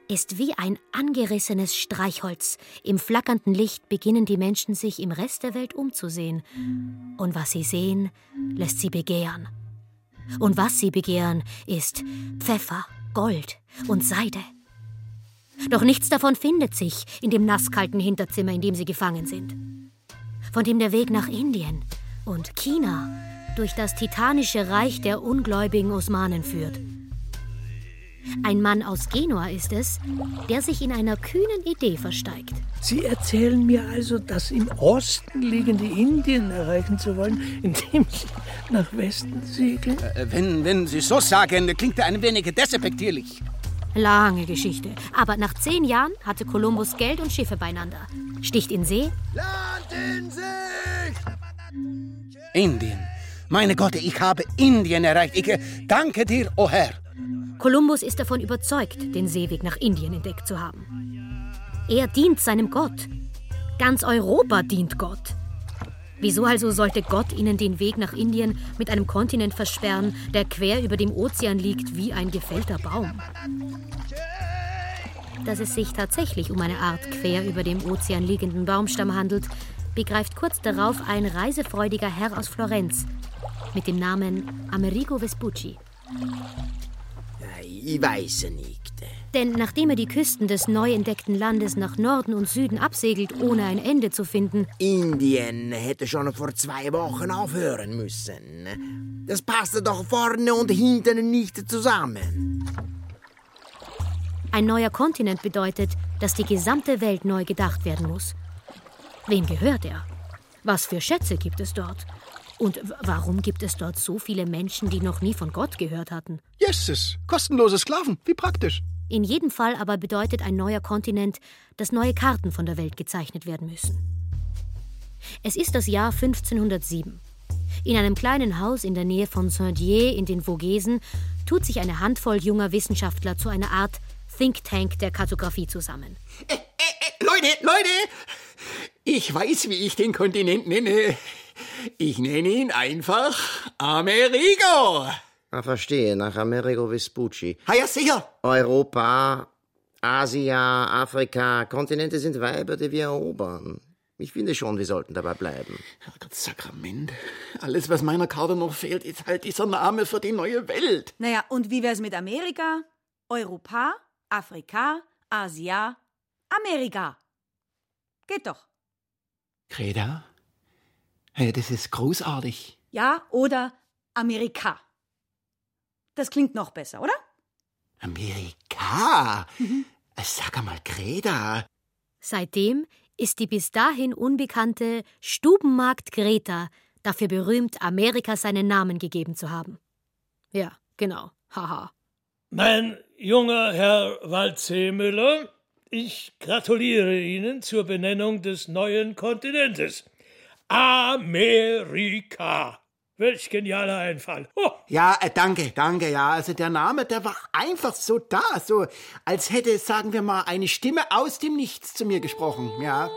ist wie ein angerissenes Streichholz. Im flackernden Licht beginnen die Menschen sich im Rest der Welt umzusehen. Und was sie sehen, lässt sie begehren. Und was sie begehren, ist Pfeffer, Gold und Seide. Doch nichts davon findet sich in dem nasskalten Hinterzimmer, in dem sie gefangen sind. Von dem der Weg nach Indien und China durch das titanische Reich der ungläubigen Osmanen führt. Ein Mann aus Genua ist es, der sich in einer kühnen Idee versteigt. Sie erzählen mir also, das im Osten liegende Indien erreichen zu wollen, indem Sie nach Westen segeln? Äh, wenn, wenn Sie so sagen, klingt er ein wenig despektierlich. Lange Geschichte. Aber nach zehn Jahren hatte Kolumbus Geld und Schiffe beieinander. Sticht in See. Land in Sicht! Indien. Meine Gott, ich habe Indien erreicht. Ich äh, danke dir, o oh Herr. Kolumbus ist davon überzeugt, den Seeweg nach Indien entdeckt zu haben. Er dient seinem Gott. Ganz Europa dient Gott. Wieso also sollte Gott ihnen den Weg nach Indien mit einem Kontinent versperren, der quer über dem Ozean liegt wie ein gefällter Baum? Dass es sich tatsächlich um eine Art quer über dem Ozean liegenden Baumstamm handelt, begreift kurz darauf ein reisefreudiger Herr aus Florenz mit dem Namen Amerigo Vespucci. Ich weiß nicht. Denn nachdem er die Küsten des neu entdeckten Landes nach Norden und Süden absegelt, ohne ein Ende zu finden, Indien hätte schon vor zwei Wochen aufhören müssen. Das passte doch vorne und hinten nicht zusammen. ein neuer Kontinent bedeutet, dass die gesamte Welt neu gedacht werden muss. Wem gehört er? Was für Schätze gibt es dort? Und warum gibt es dort so viele Menschen, die noch nie von Gott gehört hatten? Yeses, kostenlose Sklaven, wie praktisch. In jedem Fall aber bedeutet ein neuer Kontinent, dass neue Karten von der Welt gezeichnet werden müssen. Es ist das Jahr 1507. In einem kleinen Haus in der Nähe von Saint-Dié in den Vogesen tut sich eine Handvoll junger Wissenschaftler zu einer Art Think Tank der Kartografie zusammen. Leute, Leute! Ich weiß, wie ich den Kontinent nenne. Ich nenne ihn einfach Amerigo. Ah, verstehe, nach Amerigo Vespucci. Ah ja, sicher. Europa, Asia, Afrika, Kontinente sind Weiber, die wir erobern. Ich finde schon, wir sollten dabei bleiben. Herrgott Sakrament. Alles, was meiner Karte noch fehlt, ist halt dieser Name für die neue Welt. Naja, und wie wär's mit Amerika? Europa, Afrika, Asia, Amerika. Geht doch. Greta? Hey, das ist großartig. Ja, oder Amerika. Das klingt noch besser, oder? Amerika? Sag einmal, Greta. Seitdem ist die bis dahin unbekannte Stubenmarkt Greta dafür berühmt, Amerika seinen Namen gegeben zu haben. Ja, genau. Haha. Mein junger Herr Waldseemüller, ich gratuliere Ihnen zur Benennung des neuen Kontinentes. Amerika. Welch genialer Einfall. Oh, Ja, äh, danke, danke, ja. Also der Name, der war einfach so da, so als hätte, sagen wir mal, eine Stimme aus dem Nichts zu mir gesprochen, ja.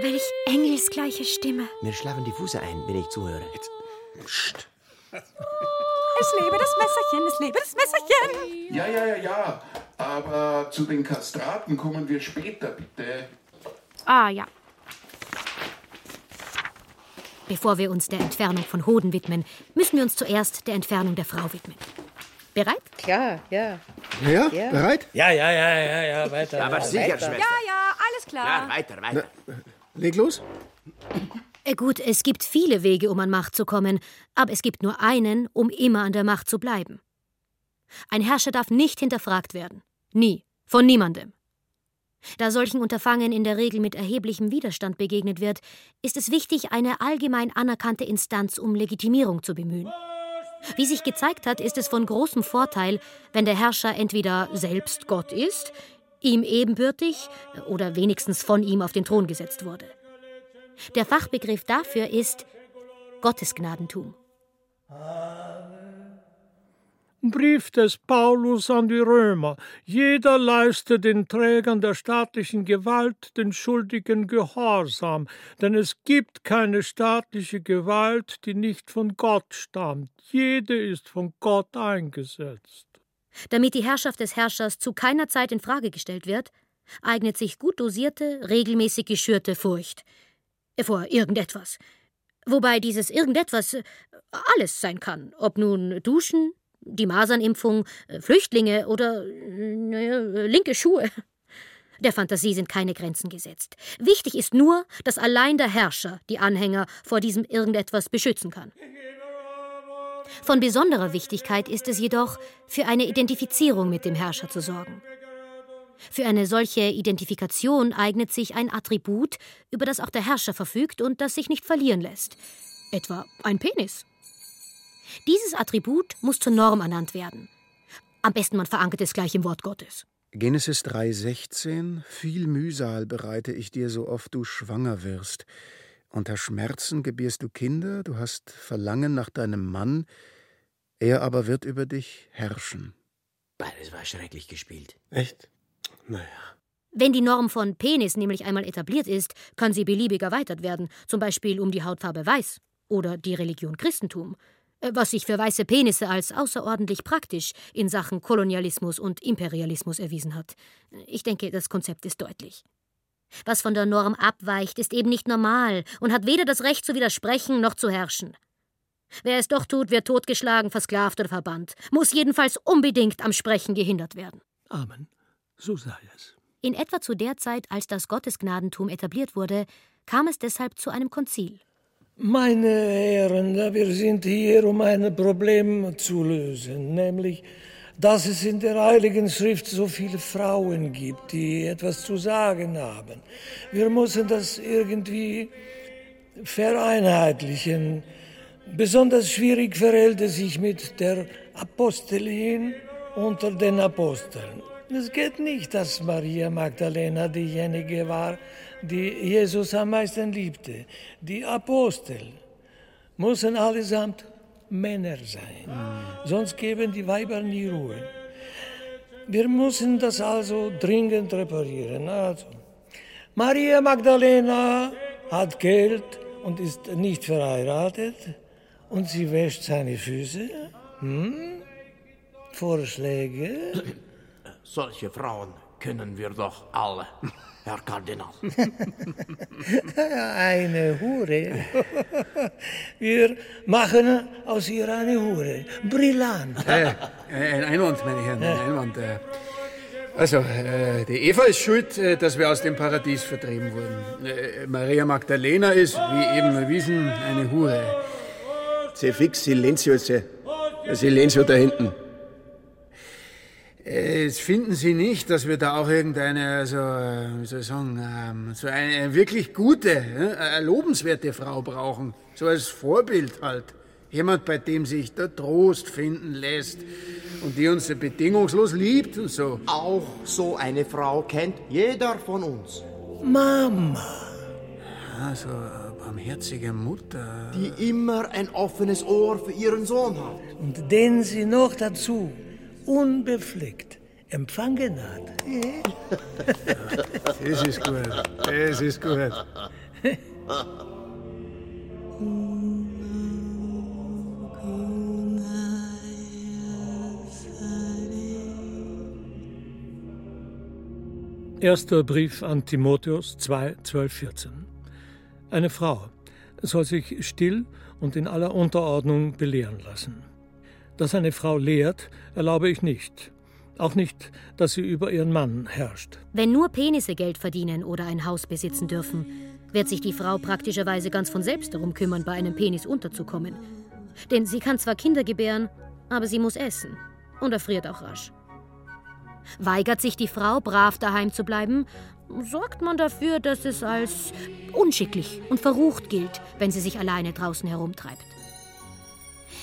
Welch engelsgleiche Stimme. Mir schlafen die Füße ein, wenn ich zuhöre. Psst. Es lebe das Messerchen, es lebe das Messerchen. Ja, ja, ja, ja. Aber zu den Kastraten kommen wir später, bitte. Ah ja. Bevor wir uns der Entfernung von Hoden widmen, müssen wir uns zuerst der Entfernung der Frau widmen. Bereit? Klar, ja. Ja, ja, Ja. bereit? Ja, ja, ja, ja, ja, weiter. Aber weiter. sicher. Schwester. Ja, ja, alles klar. Ja, weiter, weiter. Leg los. Äh, Gut, es gibt viele Wege, um an Macht zu kommen, aber es gibt nur einen, um immer an der Macht zu bleiben. Ein Herrscher darf nicht hinterfragt werden. Nie. Von niemandem. Da solchen Unterfangen in der Regel mit erheblichem Widerstand begegnet wird, ist es wichtig, eine allgemein anerkannte Instanz um Legitimierung zu bemühen. Wie sich gezeigt hat, ist es von großem Vorteil, wenn der Herrscher entweder selbst Gott ist, ihm ebenbürtig oder wenigstens von ihm auf den Thron gesetzt wurde. Der Fachbegriff dafür ist Gottesgnadentum. Brief des Paulus an die Römer. Jeder leiste den Trägern der staatlichen Gewalt den schuldigen Gehorsam, denn es gibt keine staatliche Gewalt, die nicht von Gott stammt. Jede ist von Gott eingesetzt. Damit die Herrschaft des Herrschers zu keiner Zeit in Frage gestellt wird, eignet sich gut dosierte, regelmäßig geschürte Furcht vor irgendetwas. Wobei dieses irgendetwas alles sein kann, ob nun Duschen, die Masernimpfung, äh, Flüchtlinge oder naja, linke Schuhe. Der Fantasie sind keine Grenzen gesetzt. Wichtig ist nur, dass allein der Herrscher die Anhänger vor diesem irgendetwas beschützen kann. Von besonderer Wichtigkeit ist es jedoch, für eine Identifizierung mit dem Herrscher zu sorgen. Für eine solche Identifikation eignet sich ein Attribut, über das auch der Herrscher verfügt und das sich nicht verlieren lässt. Etwa ein Penis. Dieses Attribut muss zur Norm ernannt werden. Am besten man verankert es gleich im Wort Gottes. Genesis 3,16 Viel Mühsal bereite ich dir, so oft du schwanger wirst. Unter Schmerzen gebierst du Kinder, du hast Verlangen nach deinem Mann, er aber wird über dich herrschen. Das war schrecklich gespielt. Echt? Naja. Wenn die Norm von Penis nämlich einmal etabliert ist, kann sie beliebig erweitert werden, zum Beispiel um die Hautfarbe Weiß oder die Religion Christentum, was sich für weiße Penisse als außerordentlich praktisch in Sachen Kolonialismus und Imperialismus erwiesen hat. Ich denke, das Konzept ist deutlich. Was von der Norm abweicht, ist eben nicht normal und hat weder das Recht zu widersprechen noch zu herrschen. Wer es doch tut, wird totgeschlagen, versklavt oder verbannt, muss jedenfalls unbedingt am Sprechen gehindert werden. Amen. So sei es. In etwa zu der Zeit, als das Gottesgnadentum etabliert wurde, kam es deshalb zu einem Konzil. Meine Herren, wir sind hier, um ein Problem zu lösen, nämlich, dass es in der Heiligen Schrift so viele Frauen gibt, die etwas zu sagen haben. Wir müssen das irgendwie vereinheitlichen. Besonders schwierig verhält es sich mit der Apostelin unter den Aposteln. Es geht nicht, dass Maria Magdalena diejenige war, die Jesus am meisten liebte. Die Apostel müssen allesamt Männer sein, sonst geben die Weiber nie Ruhe. Wir müssen das also dringend reparieren. Also, Maria Magdalena hat Geld und ist nicht verheiratet und sie wäscht seine Füße. Hm? Vorschläge? Solche Frauen können wir doch alle, Herr Kardinal. Eine Hure. Wir machen aus ihr eine Hure. Brillant. Äh, ein Einwand, meine Herren, ein Einwand. äh. Also, äh, die Eva ist schuld, äh, dass wir aus dem Paradies vertrieben wurden. Äh, Maria Magdalena ist, wie eben erwiesen, eine Hure. Se fix Silenzio, se. Silenzio da hinten. Jetzt finden Sie nicht, dass wir da auch irgendeine, also, äh, wie soll ich sagen, ähm, so eine, wirklich gute, äh, lobenswerte Frau brauchen. So als Vorbild halt. Jemand, bei dem sich der Trost finden lässt und die uns bedingungslos liebt und so. Auch so eine Frau kennt jeder von uns. Mama. Also, eine barmherzige Mutter. Die immer ein offenes Ohr für ihren Sohn hat. Und den sie noch dazu unbefleckt empfangen hat. Das ist gut. Das ist gut. Erster Brief an Timotheus 2, 12, 14. Eine Frau soll sich still und in aller Unterordnung belehren lassen. Dass eine Frau lehrt, erlaube ich nicht. Auch nicht, dass sie über ihren Mann herrscht. Wenn nur Penisse Geld verdienen oder ein Haus besitzen dürfen, wird sich die Frau praktischerweise ganz von selbst darum kümmern, bei einem Penis unterzukommen. Denn sie kann zwar Kinder gebären, aber sie muss essen und erfriert auch rasch. Weigert sich die Frau, brav daheim zu bleiben, sorgt man dafür, dass es als unschicklich und verrucht gilt, wenn sie sich alleine draußen herumtreibt.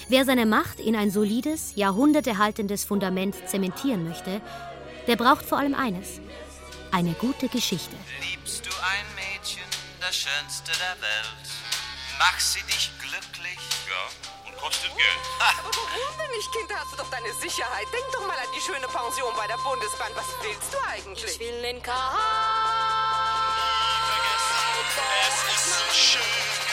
Wer seine Macht in ein solides, jahrhundertehaltendes Fundament zementieren möchte, der braucht vor allem eines: eine gute Geschichte. Liebst du ein Mädchen, das schönste der Welt? Mach sie dich glücklich? Ja, und kostet Geld. Wundere mich, Kind, hast du doch deine Sicherheit. Denk doch mal an die schöne Pension bei der Bundesbahn. Was willst du eigentlich? Ich will den K. Es ist so schön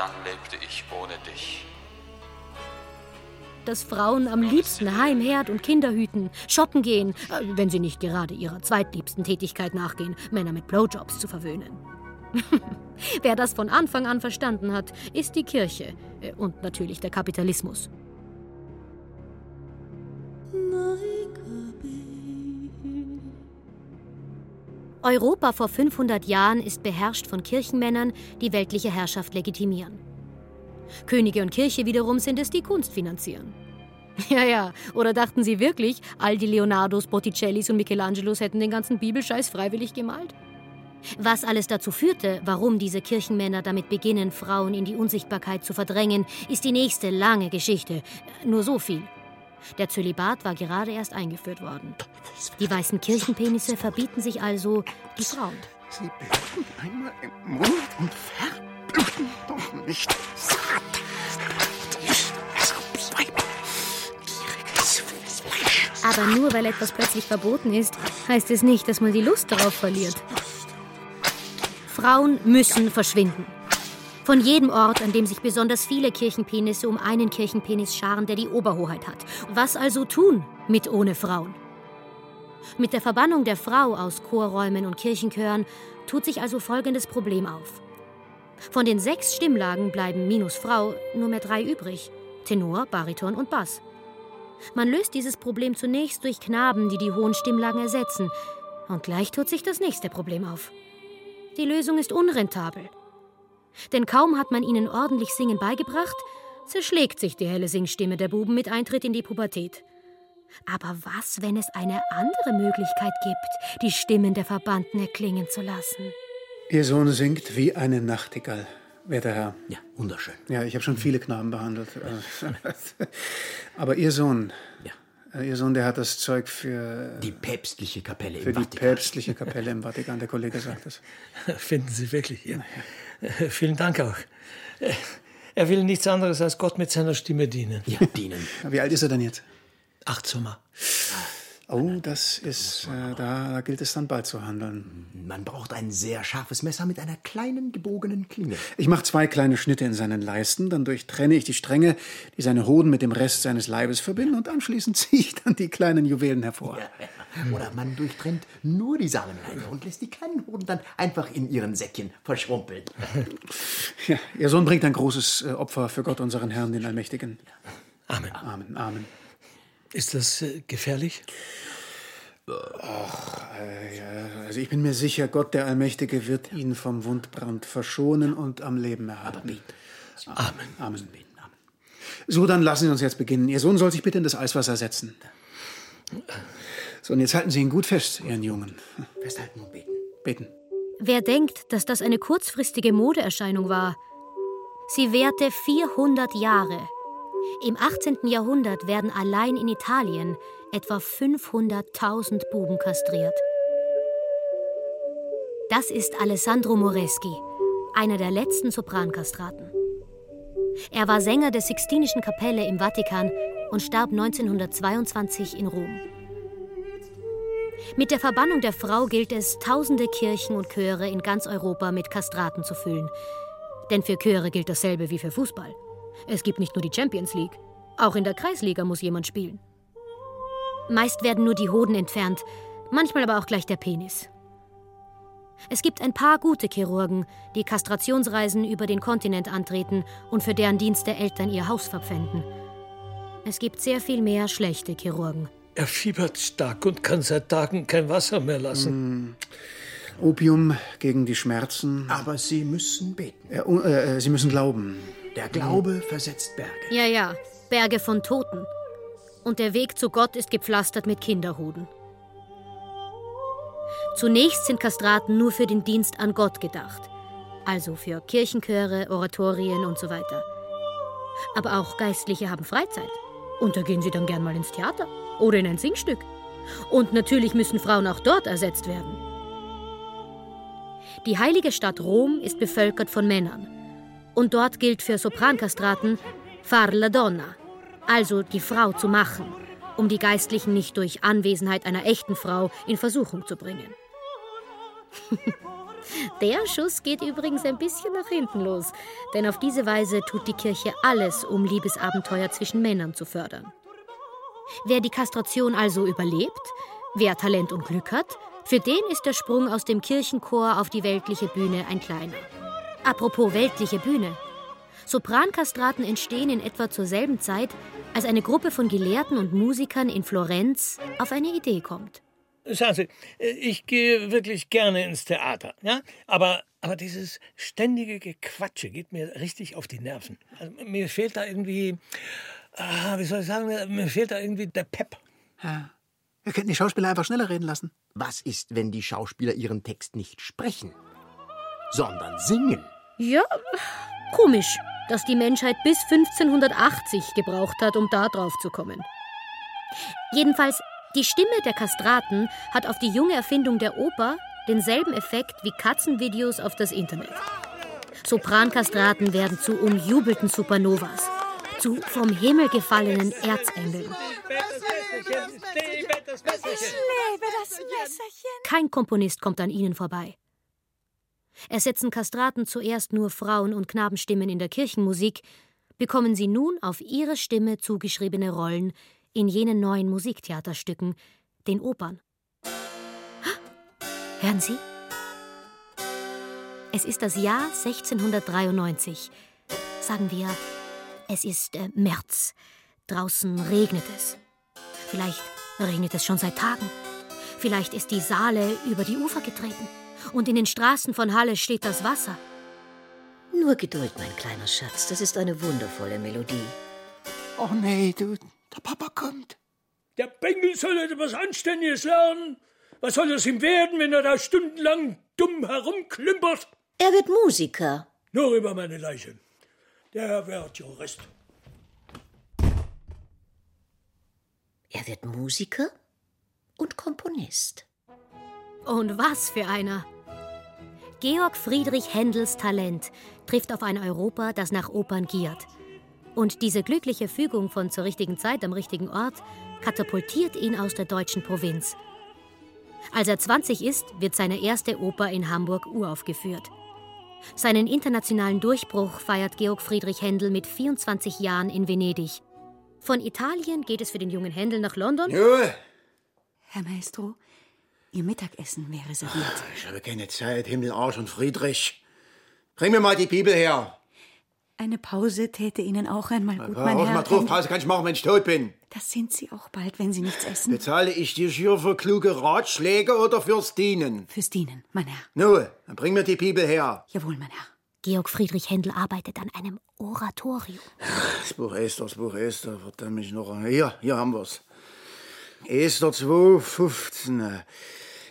dann lebte ich ohne dich. dass Frauen am liebsten Heim, Herd und Kinder hüten, shoppen gehen, äh, wenn sie nicht gerade ihrer zweitliebsten Tätigkeit nachgehen, Männer mit Blowjobs zu verwöhnen. Wer das von Anfang an verstanden hat, ist die Kirche äh, und natürlich der Kapitalismus. Europa vor 500 Jahren ist beherrscht von Kirchenmännern, die weltliche Herrschaft legitimieren. Könige und Kirche wiederum sind es, die Kunst finanzieren. Ja, ja, oder dachten Sie wirklich, all die Leonardos, Botticellis und Michelangelos hätten den ganzen Bibelscheiß freiwillig gemalt? Was alles dazu führte, warum diese Kirchenmänner damit beginnen, Frauen in die Unsichtbarkeit zu verdrängen, ist die nächste lange Geschichte. Nur so viel. Der Zölibat war gerade erst eingeführt worden. Die weißen Kirchenpenisse verbieten sich also die Frauen. Sie bluten einmal im Mund und verbluten doch nicht. Aber nur weil etwas plötzlich verboten ist, heißt es nicht, dass man die Lust darauf verliert. Frauen müssen verschwinden. Von jedem Ort, an dem sich besonders viele Kirchenpenisse um einen Kirchenpenis scharen, der die Oberhoheit hat. Was also tun mit ohne Frauen? Mit der Verbannung der Frau aus Chorräumen und Kirchenchören tut sich also folgendes Problem auf. Von den sechs Stimmlagen bleiben minus Frau nur mehr drei übrig: Tenor, Bariton und Bass. Man löst dieses Problem zunächst durch Knaben, die die hohen Stimmlagen ersetzen. Und gleich tut sich das nächste Problem auf. Die Lösung ist unrentabel. Denn kaum hat man ihnen ordentlich Singen beigebracht, zerschlägt sich die helle Singstimme der Buben mit Eintritt in die Pubertät. Aber was, wenn es eine andere Möglichkeit gibt, die Stimmen der Verbannten erklingen zu lassen? Ihr Sohn singt wie eine Nachtigall, werter Herr. Ja, wunderschön. Ja, ich habe schon viele Knaben behandelt. Aber Ihr Sohn, äh, Ihr Sohn, der hat das Zeug für... Die päpstliche Kapelle im Für die Vatikan. päpstliche Kapelle im Vatikan, der Kollege sagt es. Finden Sie wirklich, ja. Vielen Dank auch. Er will nichts anderes als Gott mit seiner Stimme dienen. Ja, dienen. Wie alt ist er denn jetzt? Acht Sommer. Oh, das ist, äh, da, da gilt es dann bald zu handeln. Man braucht ein sehr scharfes Messer mit einer kleinen gebogenen Klinge. Ich mache zwei kleine Schnitte in seinen Leisten, dann durchtrenne ich die Stränge, die seine Hoden mit dem Rest seines Leibes verbinden, und anschließend ziehe ich dann die kleinen Juwelen hervor. Oder man durchtrennt nur die Samenleiter und lässt die kleinen Hoden dann einfach in ihren Säckchen verschrumpeln. Ja, Ihr Sohn bringt ein großes äh, Opfer für Gott, unseren Herrn, den Allmächtigen. Amen. Amen, Amen. Ist das äh, gefährlich? Ach, äh, ja, also ich bin mir sicher, Gott der Allmächtige wird ihn vom Wundbrand verschonen und am Leben erhalten. Amen. Amen. So, dann lassen Sie uns jetzt beginnen. Ihr Sohn soll sich bitte in das Eiswasser setzen. So, und jetzt halten Sie ihn gut fest, Ihren Jungen. Festhalten und beten. Beten. Wer denkt, dass das eine kurzfristige Modeerscheinung war? Sie währte 400 Jahre. Im 18. Jahrhundert werden allein in Italien etwa 500.000 Buben kastriert. Das ist Alessandro Moreschi, einer der letzten Soprankastraten. Er war Sänger der Sixtinischen Kapelle im Vatikan und starb 1922 in Rom. Mit der Verbannung der Frau gilt es, tausende Kirchen und Chöre in ganz Europa mit Kastraten zu füllen. Denn für Chöre gilt dasselbe wie für Fußball. Es gibt nicht nur die Champions League. Auch in der Kreisliga muss jemand spielen. Meist werden nur die Hoden entfernt, manchmal aber auch gleich der Penis. Es gibt ein paar gute Chirurgen, die Kastrationsreisen über den Kontinent antreten und für deren Dienste Eltern ihr Haus verpfänden. Es gibt sehr viel mehr schlechte Chirurgen. Er fiebert stark und kann seit Tagen kein Wasser mehr lassen. Opium gegen die Schmerzen. Aber Sie müssen beten. Äh, uh, äh, Sie müssen glauben. Der Glaube versetzt Berge. Ja, ja, Berge von Toten. Und der Weg zu Gott ist gepflastert mit Kinderhoden. Zunächst sind Kastraten nur für den Dienst an Gott gedacht. Also für Kirchenchöre, Oratorien und so weiter. Aber auch Geistliche haben Freizeit. Und da gehen sie dann gern mal ins Theater oder in ein Singstück. Und natürlich müssen Frauen auch dort ersetzt werden. Die heilige Stadt Rom ist bevölkert von Männern. Und dort gilt für Soprankastraten far la donna, also die Frau zu machen, um die Geistlichen nicht durch Anwesenheit einer echten Frau in Versuchung zu bringen. Der Schuss geht übrigens ein bisschen nach hinten los, denn auf diese Weise tut die Kirche alles, um Liebesabenteuer zwischen Männern zu fördern. Wer die Kastration also überlebt, wer Talent und Glück hat, für den ist der Sprung aus dem Kirchenchor auf die weltliche Bühne ein kleiner. Apropos weltliche Bühne. Soprankastraten entstehen in etwa zur selben Zeit, als eine Gruppe von Gelehrten und Musikern in Florenz auf eine Idee kommt. Schauen Sie, ich gehe wirklich gerne ins Theater, ja? Aber, aber dieses ständige Gequatsche geht mir richtig auf die Nerven. Also, mir fehlt da irgendwie, ah, wie soll ich sagen, mir fehlt da irgendwie der Pep. Ja. Wir könnten die Schauspieler einfach schneller reden lassen. Was ist, wenn die Schauspieler ihren Text nicht sprechen, sondern singen? Ja, komisch, dass die Menschheit bis 1580 gebraucht hat, um da drauf zu kommen. Jedenfalls, die Stimme der Kastraten hat auf die junge Erfindung der Oper denselben Effekt wie Katzenvideos auf das Internet. Soprankastraten werden zu umjubelten Supernovas, zu vom Himmel gefallenen Erzengeln. Ich lebe das Messerchen. Kein Komponist kommt an ihnen vorbei. Ersetzen Kastraten zuerst nur Frauen- und Knabenstimmen in der Kirchenmusik, bekommen sie nun auf ihre Stimme zugeschriebene Rollen in jenen neuen Musiktheaterstücken, den Opern. Hören Sie? Es ist das Jahr 1693. Sagen wir, es ist äh, März. Draußen regnet es. Vielleicht regnet es schon seit Tagen. Vielleicht ist die Saale über die Ufer getreten. Und in den Straßen von Halle steht das Wasser. Nur Geduld, mein kleiner Schatz. Das ist eine wundervolle Melodie. Oh nee, du, der Papa kommt. Der Bengel soll etwas Anständiges lernen. Was soll es ihm werden, wenn er da stundenlang dumm herumklimpert? Er wird Musiker. Nur über meine Leiche. Der wird Jurist. Er wird Musiker und Komponist. Und was für einer! Georg Friedrich Händels Talent trifft auf ein Europa, das nach Opern giert. Und diese glückliche Fügung von zur richtigen Zeit am richtigen Ort katapultiert ihn aus der deutschen Provinz. Als er 20 ist, wird seine erste Oper in Hamburg uraufgeführt. Seinen internationalen Durchbruch feiert Georg Friedrich Händel mit 24 Jahren in Venedig. Von Italien geht es für den jungen Händel nach London. Junge, Herr Maestro, Ihr Mittagessen wäre serviert. ich habe keine Zeit. Himmel, Arsch und Friedrich. Bring mir mal die Bibel her. Eine Pause täte Ihnen auch einmal gut, Hör mein Herr. mal drauf. Pause kann ich machen, wenn ich tot bin. Das sind Sie auch bald, wenn Sie nichts essen. Bezahle ich dir hier für kluge Ratschläge oder fürs Dienen? Fürs Dienen, mein Herr. Nun, dann bring mir die Bibel her. Jawohl, mein Herr. Georg Friedrich Händel arbeitet an einem Oratorium. Das Buch Esther, das Buch Esther, verdammt mich noch. Hier, hier haben wir's. Esther 2, 15.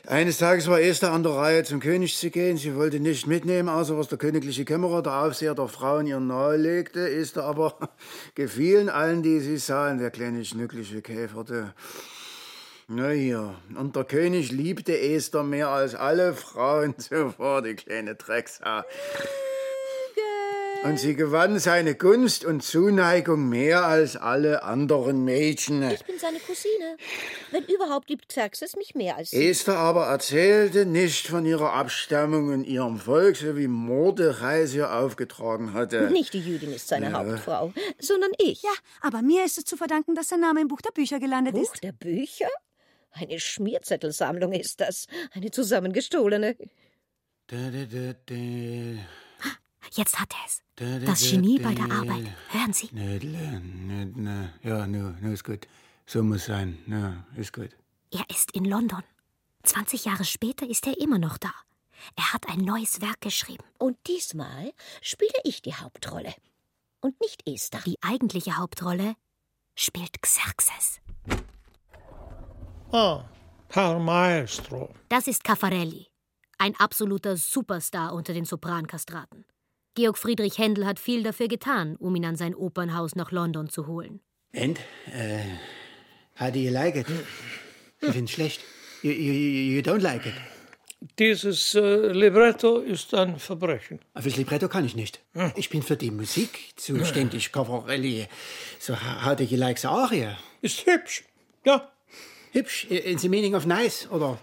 Eines Tages war Esther an der Reihe, zum König zu gehen. Sie wollte nicht mitnehmen, außer was der königliche Kämmerer, der Aufseher der Frauen, ihr nahelegte. Esther aber gefielen allen, die sie sahen, der kleine schnückliche Käfer. Der na hier, und der König liebte Esther mehr als alle Frauen zuvor, die kleine Drecksau. Und sie gewann seine Gunst und Zuneigung mehr als alle anderen Mädchen. Ich bin seine Cousine. Wenn überhaupt liebt Xerxes mich mehr als sie. Esther aber erzählte nicht von ihrer Abstammung und ihrem Volk, so wie Mordechai sie aufgetragen hatte. Nicht die Jüdin ist seine Ja. Hauptfrau, sondern ich. Ja, aber mir ist es zu verdanken, dass sein Name im Buch der Bücher gelandet Buch ist. der Bücher? Eine Schmierzettelsammlung ist das. Eine zusammengestohlene. Da, da, da, da. Jetzt hat er es. Da, da, Das da, Genie bei der Arbeit. Hören Sie. Nödle, nödle. Ja, nu, nu ist gut. So muss sein. Ja, ist gut. Er ist in London. 20 Jahre später ist er immer noch da. Er hat ein neues Werk geschrieben. Und diesmal spiele ich die Hauptrolle. Und nicht Esther. Die eigentliche Hauptrolle spielt Xerxes. Ah, Herr Maestro. Das ist Caffarelli. Ein absoluter Superstar unter den Soprankastraten. Georg Friedrich Händel hat viel dafür getan, um ihn an sein Opernhaus nach London zu holen. And, äh, how do you like it? Ich find's schlecht. You, you, you don't like it. Dieses äh, Libretto ist ein Verbrechen. Fürs Libretto kann ich nicht. Ich bin für die Musik zuständig, Cavarilli. So, how how do you like the aria? Ist hübsch, ja. Hübsch, in the meaning of nice, oder?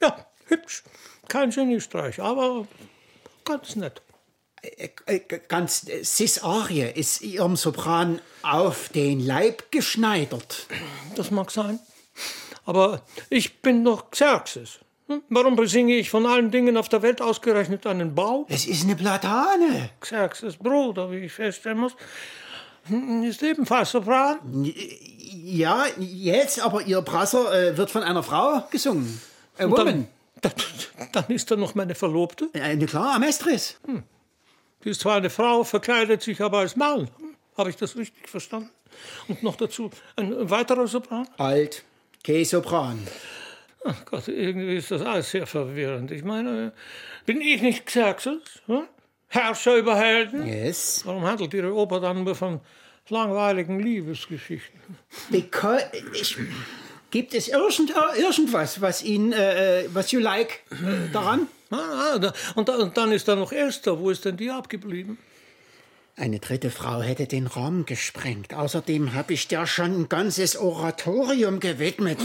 Ja, hübsch. Kein Geniestreich, aber ganz nett. Äh, Ganz, äh, Sis Arie ist ihrem Sopran auf den Leib geschneidert. Das mag sein. Aber ich bin doch Xerxes. Hm? Warum besinge ich von allen Dingen auf der Welt ausgerechnet einen Bau? Es ist eine Platane. Xerxes Bruder, wie ich feststellen muss, hm, ist ebenfalls Sopran. Ja, jetzt, aber ihr Brasser äh, wird von einer Frau gesungen. A Und dann- woman. Dann ist da noch meine Verlobte. Eine klar, Amestris. Die ist zwar eine Frau, verkleidet sich aber als Mann. Habe ich das richtig verstanden? Und noch dazu ein weiterer Sopran? Alt, K-Sopran. Ach Gott, irgendwie ist das alles sehr verwirrend. Ich meine, bin ich nicht Xerxes? Hm? Herrscher über Helden? Yes. Warum handelt Ihre Oper dann nur von langweiligen Liebesgeschichten? Because, ich, gibt es irgend, irgendwas, was Ihnen, äh, was you like äh, daran? Ah, ah, und, da- und dann ist da noch Esther. Wo ist denn die abgeblieben? Eine dritte Frau hätte den Raum gesprengt. Außerdem habe ich der schon ein ganzes Oratorium gewidmet.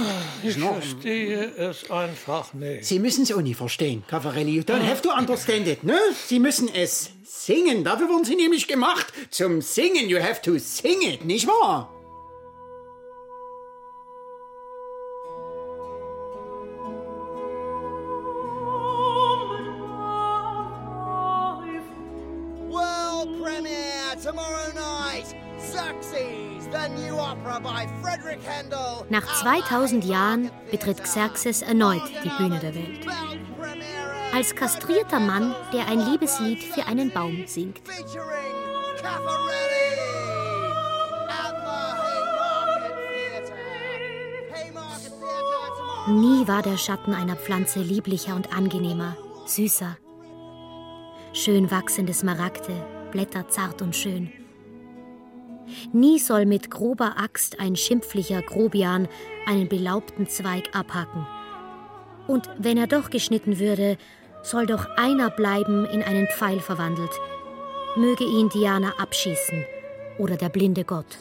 Ich Schnorren. verstehe es einfach nicht. Sie müssen es auch nie verstehen, Caffarelli. You don't have to understand it, ne? Sie müssen es singen. Dafür wurden Sie nämlich gemacht. Zum Singen, you have to sing it, nicht wahr? Nach 2000 Jahren betritt Xerxes erneut die Bühne der Welt. Als kastrierter Mann, der ein Liebeslied für einen Baum singt. Nie war der Schatten einer Pflanze lieblicher und angenehmer, süßer. Schön wachsende Smaragde, Blätter zart und schön. Nie soll mit grober Axt ein schimpflicher Grobian einen belaubten Zweig abhacken. Und wenn er doch geschnitten würde, soll doch einer bleiben in einen Pfeil verwandelt. Möge ihn Diana abschießen oder der blinde Gott.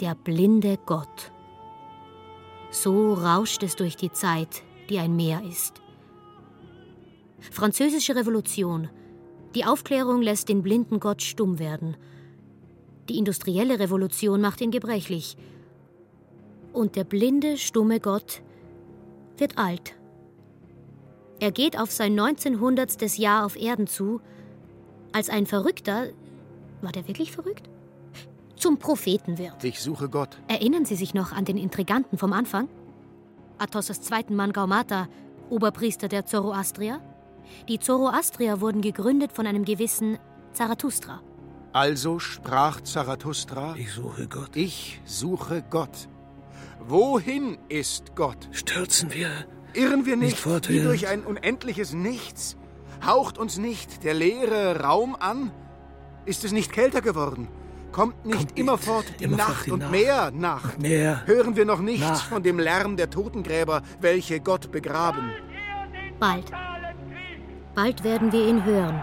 Der blinde Gott. So rauscht es durch die Zeit, die ein Meer ist. Französische Revolution. Die Aufklärung lässt den blinden Gott stumm werden. Die industrielle Revolution macht ihn gebrechlich. Und der blinde, stumme Gott wird alt. Er geht auf sein 1900. Jahr auf Erden zu, als ein Verrückter, war der wirklich verrückt? Zum Propheten wird. Ich suche Gott. Erinnern Sie sich noch an den Intriganten vom Anfang? Athos' zweiten Mann Gaumata, Oberpriester der Zoroastrier? Die Zoroastrier wurden gegründet von einem gewissen Zarathustra. Also sprach Zarathustra: Ich suche Gott. Ich suche Gott. Wohin ist Gott? Stürzen wir Irren wir nicht nicht, wie durch ein unendliches Nichts? Haucht uns nicht der leere Raum an? Ist es nicht kälter geworden? Kommt nicht immerfort die immerfort Nacht die und Nacht. mehr Nacht? mehr Hören wir noch nichts Nacht. von dem Lärm der Totengräber, welche Gott begraben? Bald. Bald werden wir ihn hören,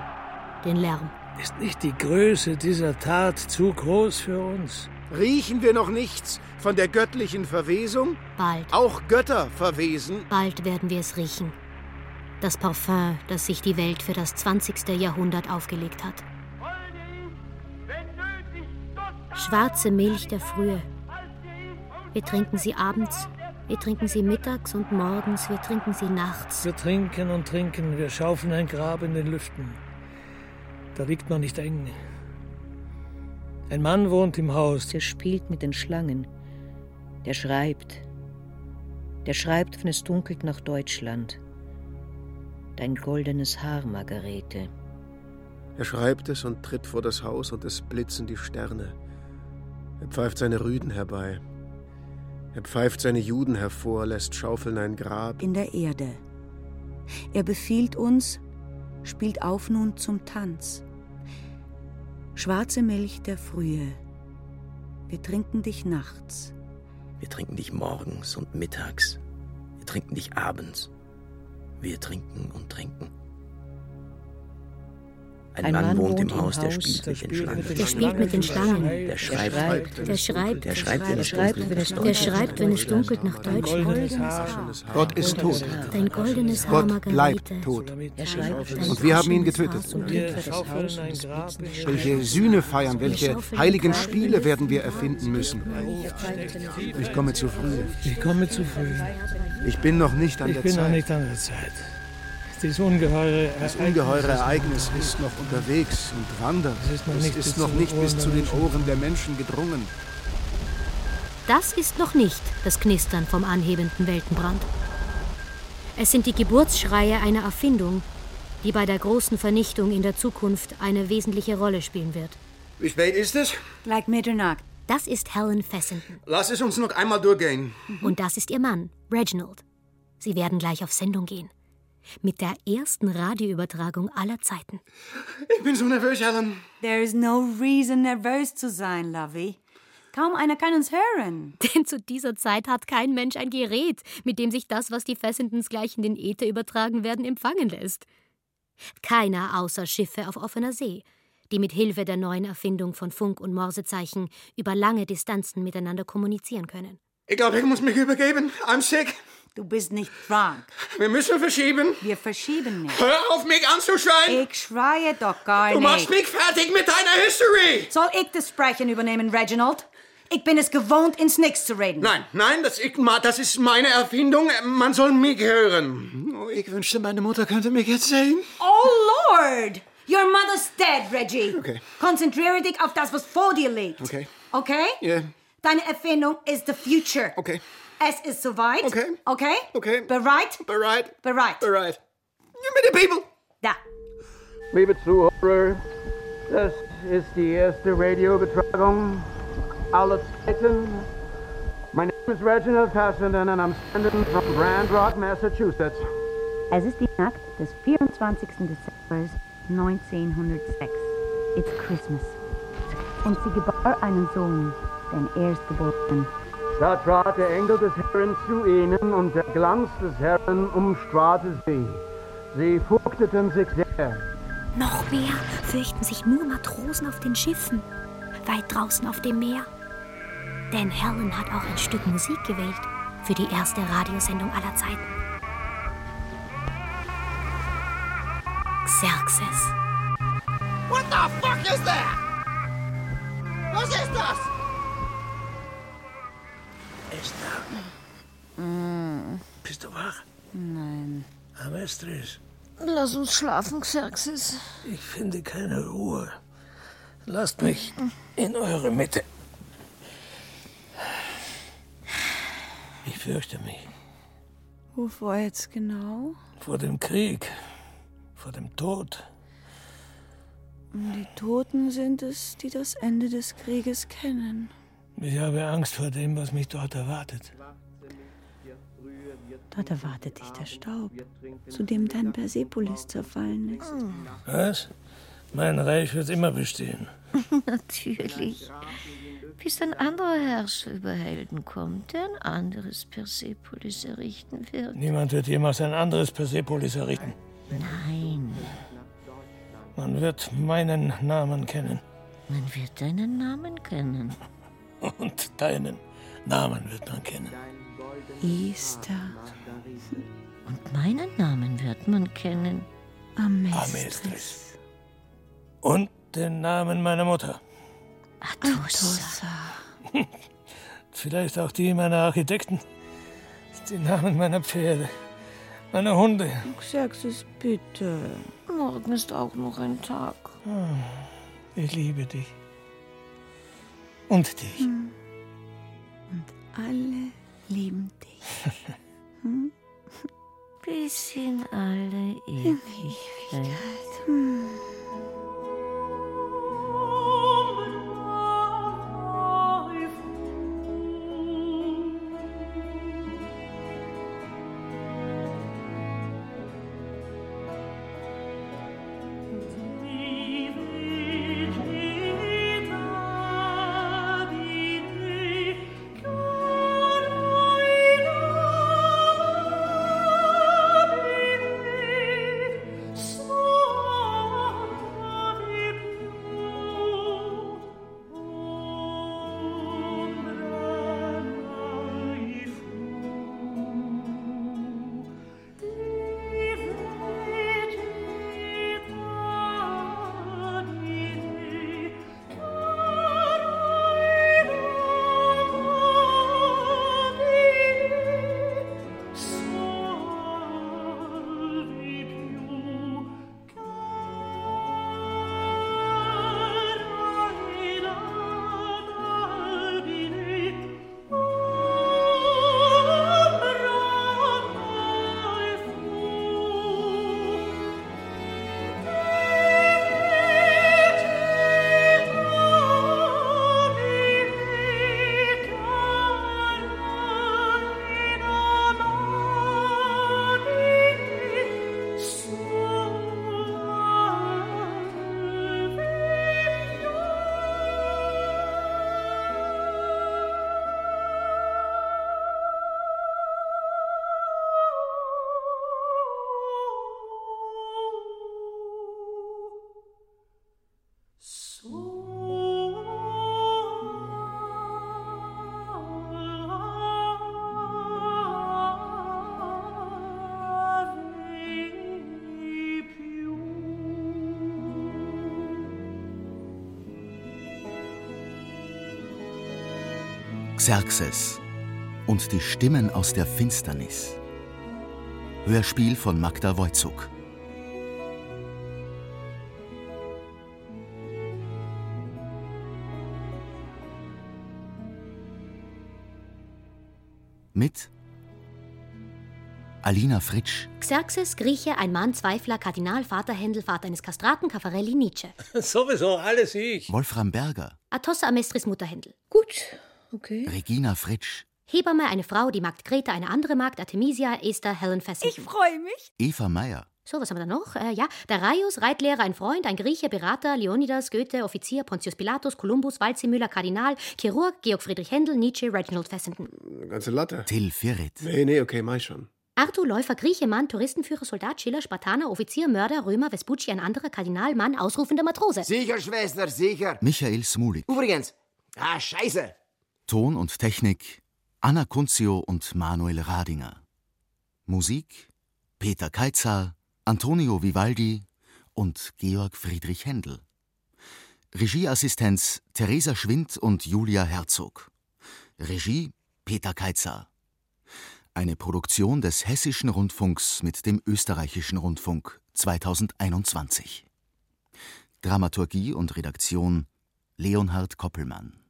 den Lärm. Ist nicht die Größe dieser Tat zu groß für uns? Riechen wir noch nichts von der göttlichen Verwesung? Bald. Auch Götter verwesen? Bald werden wir es riechen. Das Parfum, das sich die Welt für das 20. Jahrhundert aufgelegt hat. Schwarze Milch der Frühe. Wir trinken sie abends, wir trinken sie mittags und morgens, wir trinken sie nachts. Wir trinken und trinken, wir schaufeln ein Grab in den Lüften. Da liegt man nicht eng. Ein Mann wohnt im Haus. Der spielt mit den Schlangen. Der schreibt. Der schreibt, wenn es dunkelt nach Deutschland. Dein goldenes Haar, Margarete. Er schreibt es und tritt vor das Haus und es blitzen die Sterne. Er pfeift seine Rüden herbei. Er pfeift seine Juden hervor, lässt schaufeln ein Grab. In der Erde. Er befiehlt uns, spielt auf nun zum Tanz. Schwarze Milch der Frühe. Wir trinken dich nachts. Wir trinken dich morgens und mittags. Wir trinken dich abends. Wir trinken und trinken. Ein, Mann, wohnt im Haus, der spielt mit den Schlangen. Der spielt mit den Schlangen. Der schreibt. Der schreibt. Der schreibt, wenn es dunkelt. Der schreibt, wenn es dunkelt nach Deutschland. Gott ist tot. Dein goldenes Haar, Gott bleibt tot. Er schreibt, Und wir haben ihn getötet. Ein Welche Sühne feiern, welche heiligen Spiele werden wir erfinden müssen. Ich komme zu früh. Ich komme zu früh. Ich bin noch nicht an Ich der bin noch Zeit. nicht an der Zeit. Dieses ungeheure Das ungeheure Ereignis ist noch unterwegs und wandert. Es ist noch nicht ist bis noch zu den nicht bis Ohren zu der den Menschen. Ohren der Menschen gedrungen. Das ist noch nicht das Knistern vom anhebenden Weltenbrand. Es sind die Geburtsschreie einer Erfindung, die bei der großen Vernichtung in der Zukunft eine wesentliche Rolle spielen wird. Wie spät ist es? Gleich Mitternacht. Das ist Helen Fessenden. Lass es uns noch einmal durchgehen. Und das ist ihr Mann, Reginald. Sie werden gleich auf Sendung gehen. Mit der ersten Radioübertragung aller Zeiten. Ich bin so nervös, Helen. There is no reason, nervös zu sein, Lovey. Kaum einer kann uns hören. Denn zu dieser Zeit hat kein Mensch ein Gerät, mit dem sich das, was die Fessendens gleich in den Äther übertragen werden, empfangen lässt. Keiner außer Schiffe auf offener See, die mit Hilfe der neuen Erfindung von Funk- und Morsezeichen über lange Distanzen miteinander kommunizieren können. Ich glaube, ich muss mich übergeben. I'm sick. Du bist nicht krank. Wir müssen verschieben. Wir verschieben nicht. Hör auf, mich anzuschreien. Ich schreie doch gar Du nicht. machst mich fertig mit deiner History. Soll ich das Sprechen übernehmen, Reginald? Ich bin es gewohnt, ins Nix zu reden. Nein, nein, das, ich, das ist meine Erfindung. Man soll mich hören. Oh, ich wünschte, meine Mutter könnte mich jetzt sehen. Oh Lord! Your mother's dead, Reggie. Okay. Konzentriere dich auf das, was vor dir liegt. Okay. Okay? Ja. Deine Erfindung ist the future. Okay. Es ist soweit. Okay. Okay? Okay. Bereit? Bereit. Bereit. Bereit. Give me the people. Da. Liebe Zuhörer, das ist die erste Radioübertragung aller Zeiten. My name is Reginald Passenden and I'm sending from Grand Rock, Massachusetts. Es ist die Nacht des 24. Dezember 1906. It's Christmas. Und sie gebar einen Sohn, den Erstgeborenen. Da trat der Engel des Herrn zu ihnen und der Glanz des Herrn umstrahlte sie. Sie furchteten sich sehr. Noch mehr fürchten sich nur Matrosen auf den Schiffen, weit draußen auf dem Meer. Denn Helen hat auch ein Stück Musik gewählt für die erste Radiosendung aller Zeiten. Xerxes. What the fuck is that? Was ist das? Esther, bist du wach? Nein. Amestris, Lass uns schlafen, Xerxes. ich finde keine Ruhe. Lasst mich in eure Mitte. Ich fürchte mich Wovor jetzt genau? vor dem Krieg, vor dem Tod. Die Toten sind es, die das Ende des Krieges kennen. Ich habe Angst vor dem, was mich dort erwartet. Dort erwartet dich der Staub, zu dem dein Persepolis zerfallen ist. Was? Mein Reich wird immer bestehen. Natürlich. Bis ein anderer Herrscher über Helden kommt, der ein anderes Persepolis errichten wird. Niemand wird jemals ein anderes Persepolis errichten. Nein, Man wird meinen Namen kennen. man wird deinen Namen kennen. Und deinen Namen wird man kennen. Esther. Und meinen Namen wird man kennen. Amestris. Und den Namen meiner Mutter. Atossa. Vielleicht auch die meiner Architekten. Die Namen meiner Pferde, meiner Hunde. Xerxes, bitte. Morgen ist auch noch ein Tag. Ah, Ich liebe dich. Und dich. Hm. Und alle lieben dich. Hm? Bis in alle Ewigkeit. Hm. Xerxes und die Stimmen aus der Finsternis. Hörspiel von Magda Wojcuk. Mit Alina Fritsch, Xerxes, Grieche, ein Mann, Zweifler, Kardinal, Vater Händel, Vater eines Kastraten, Caffarelli, Nietzsche. Sowieso, alles ich. Wolfram Berger, Atossa Amestris, Mutter Händel. Gut, okay. Regina Fritsch, Hebamme, eine Frau, die Magd Greta, eine andere Magd, Artemisia, Esther, Helen Fessenden. Ich freue mich. Eva Meyer, So, was haben wir da noch? Äh, ja, Darius, Reitlehrer, ein Freund, ein Grieche, Berater, Leonidas, Goethe, Offizier, Pontius Pilatus, Kolumbus, Waldseemüller, Kardinal, Chirurg, Georg Friedrich Händel, Nietzsche, Reginald Fessenden. Ganze Latte. Till Firit, Nee, nee, okay, mach ich schon. Arthur, Läufer, Grieche, Mann, Touristenführer, Soldat, Schiller, Spartaner, Offizier, Mörder, Römer, Vespucci, ein anderer, Kardinal, Mann, ausrufender Matrose. Sicher, Schwester, sicher. Michael Smulik, Übrigens. Ah, scheiße. Ton und Technik Anna Kunzio und Manuel Radinger. Musik Peter Keitzal, Antonio Vivaldi und Georg Friedrich Händel. Regieassistenz Theresa Schwind und Julia Herzog. Regie Peter Keitzal. Eine Produktion des Hessischen Rundfunks mit dem Österreichischen Rundfunk 2021. Dramaturgie und Redaktion Leonhard Koppelmann.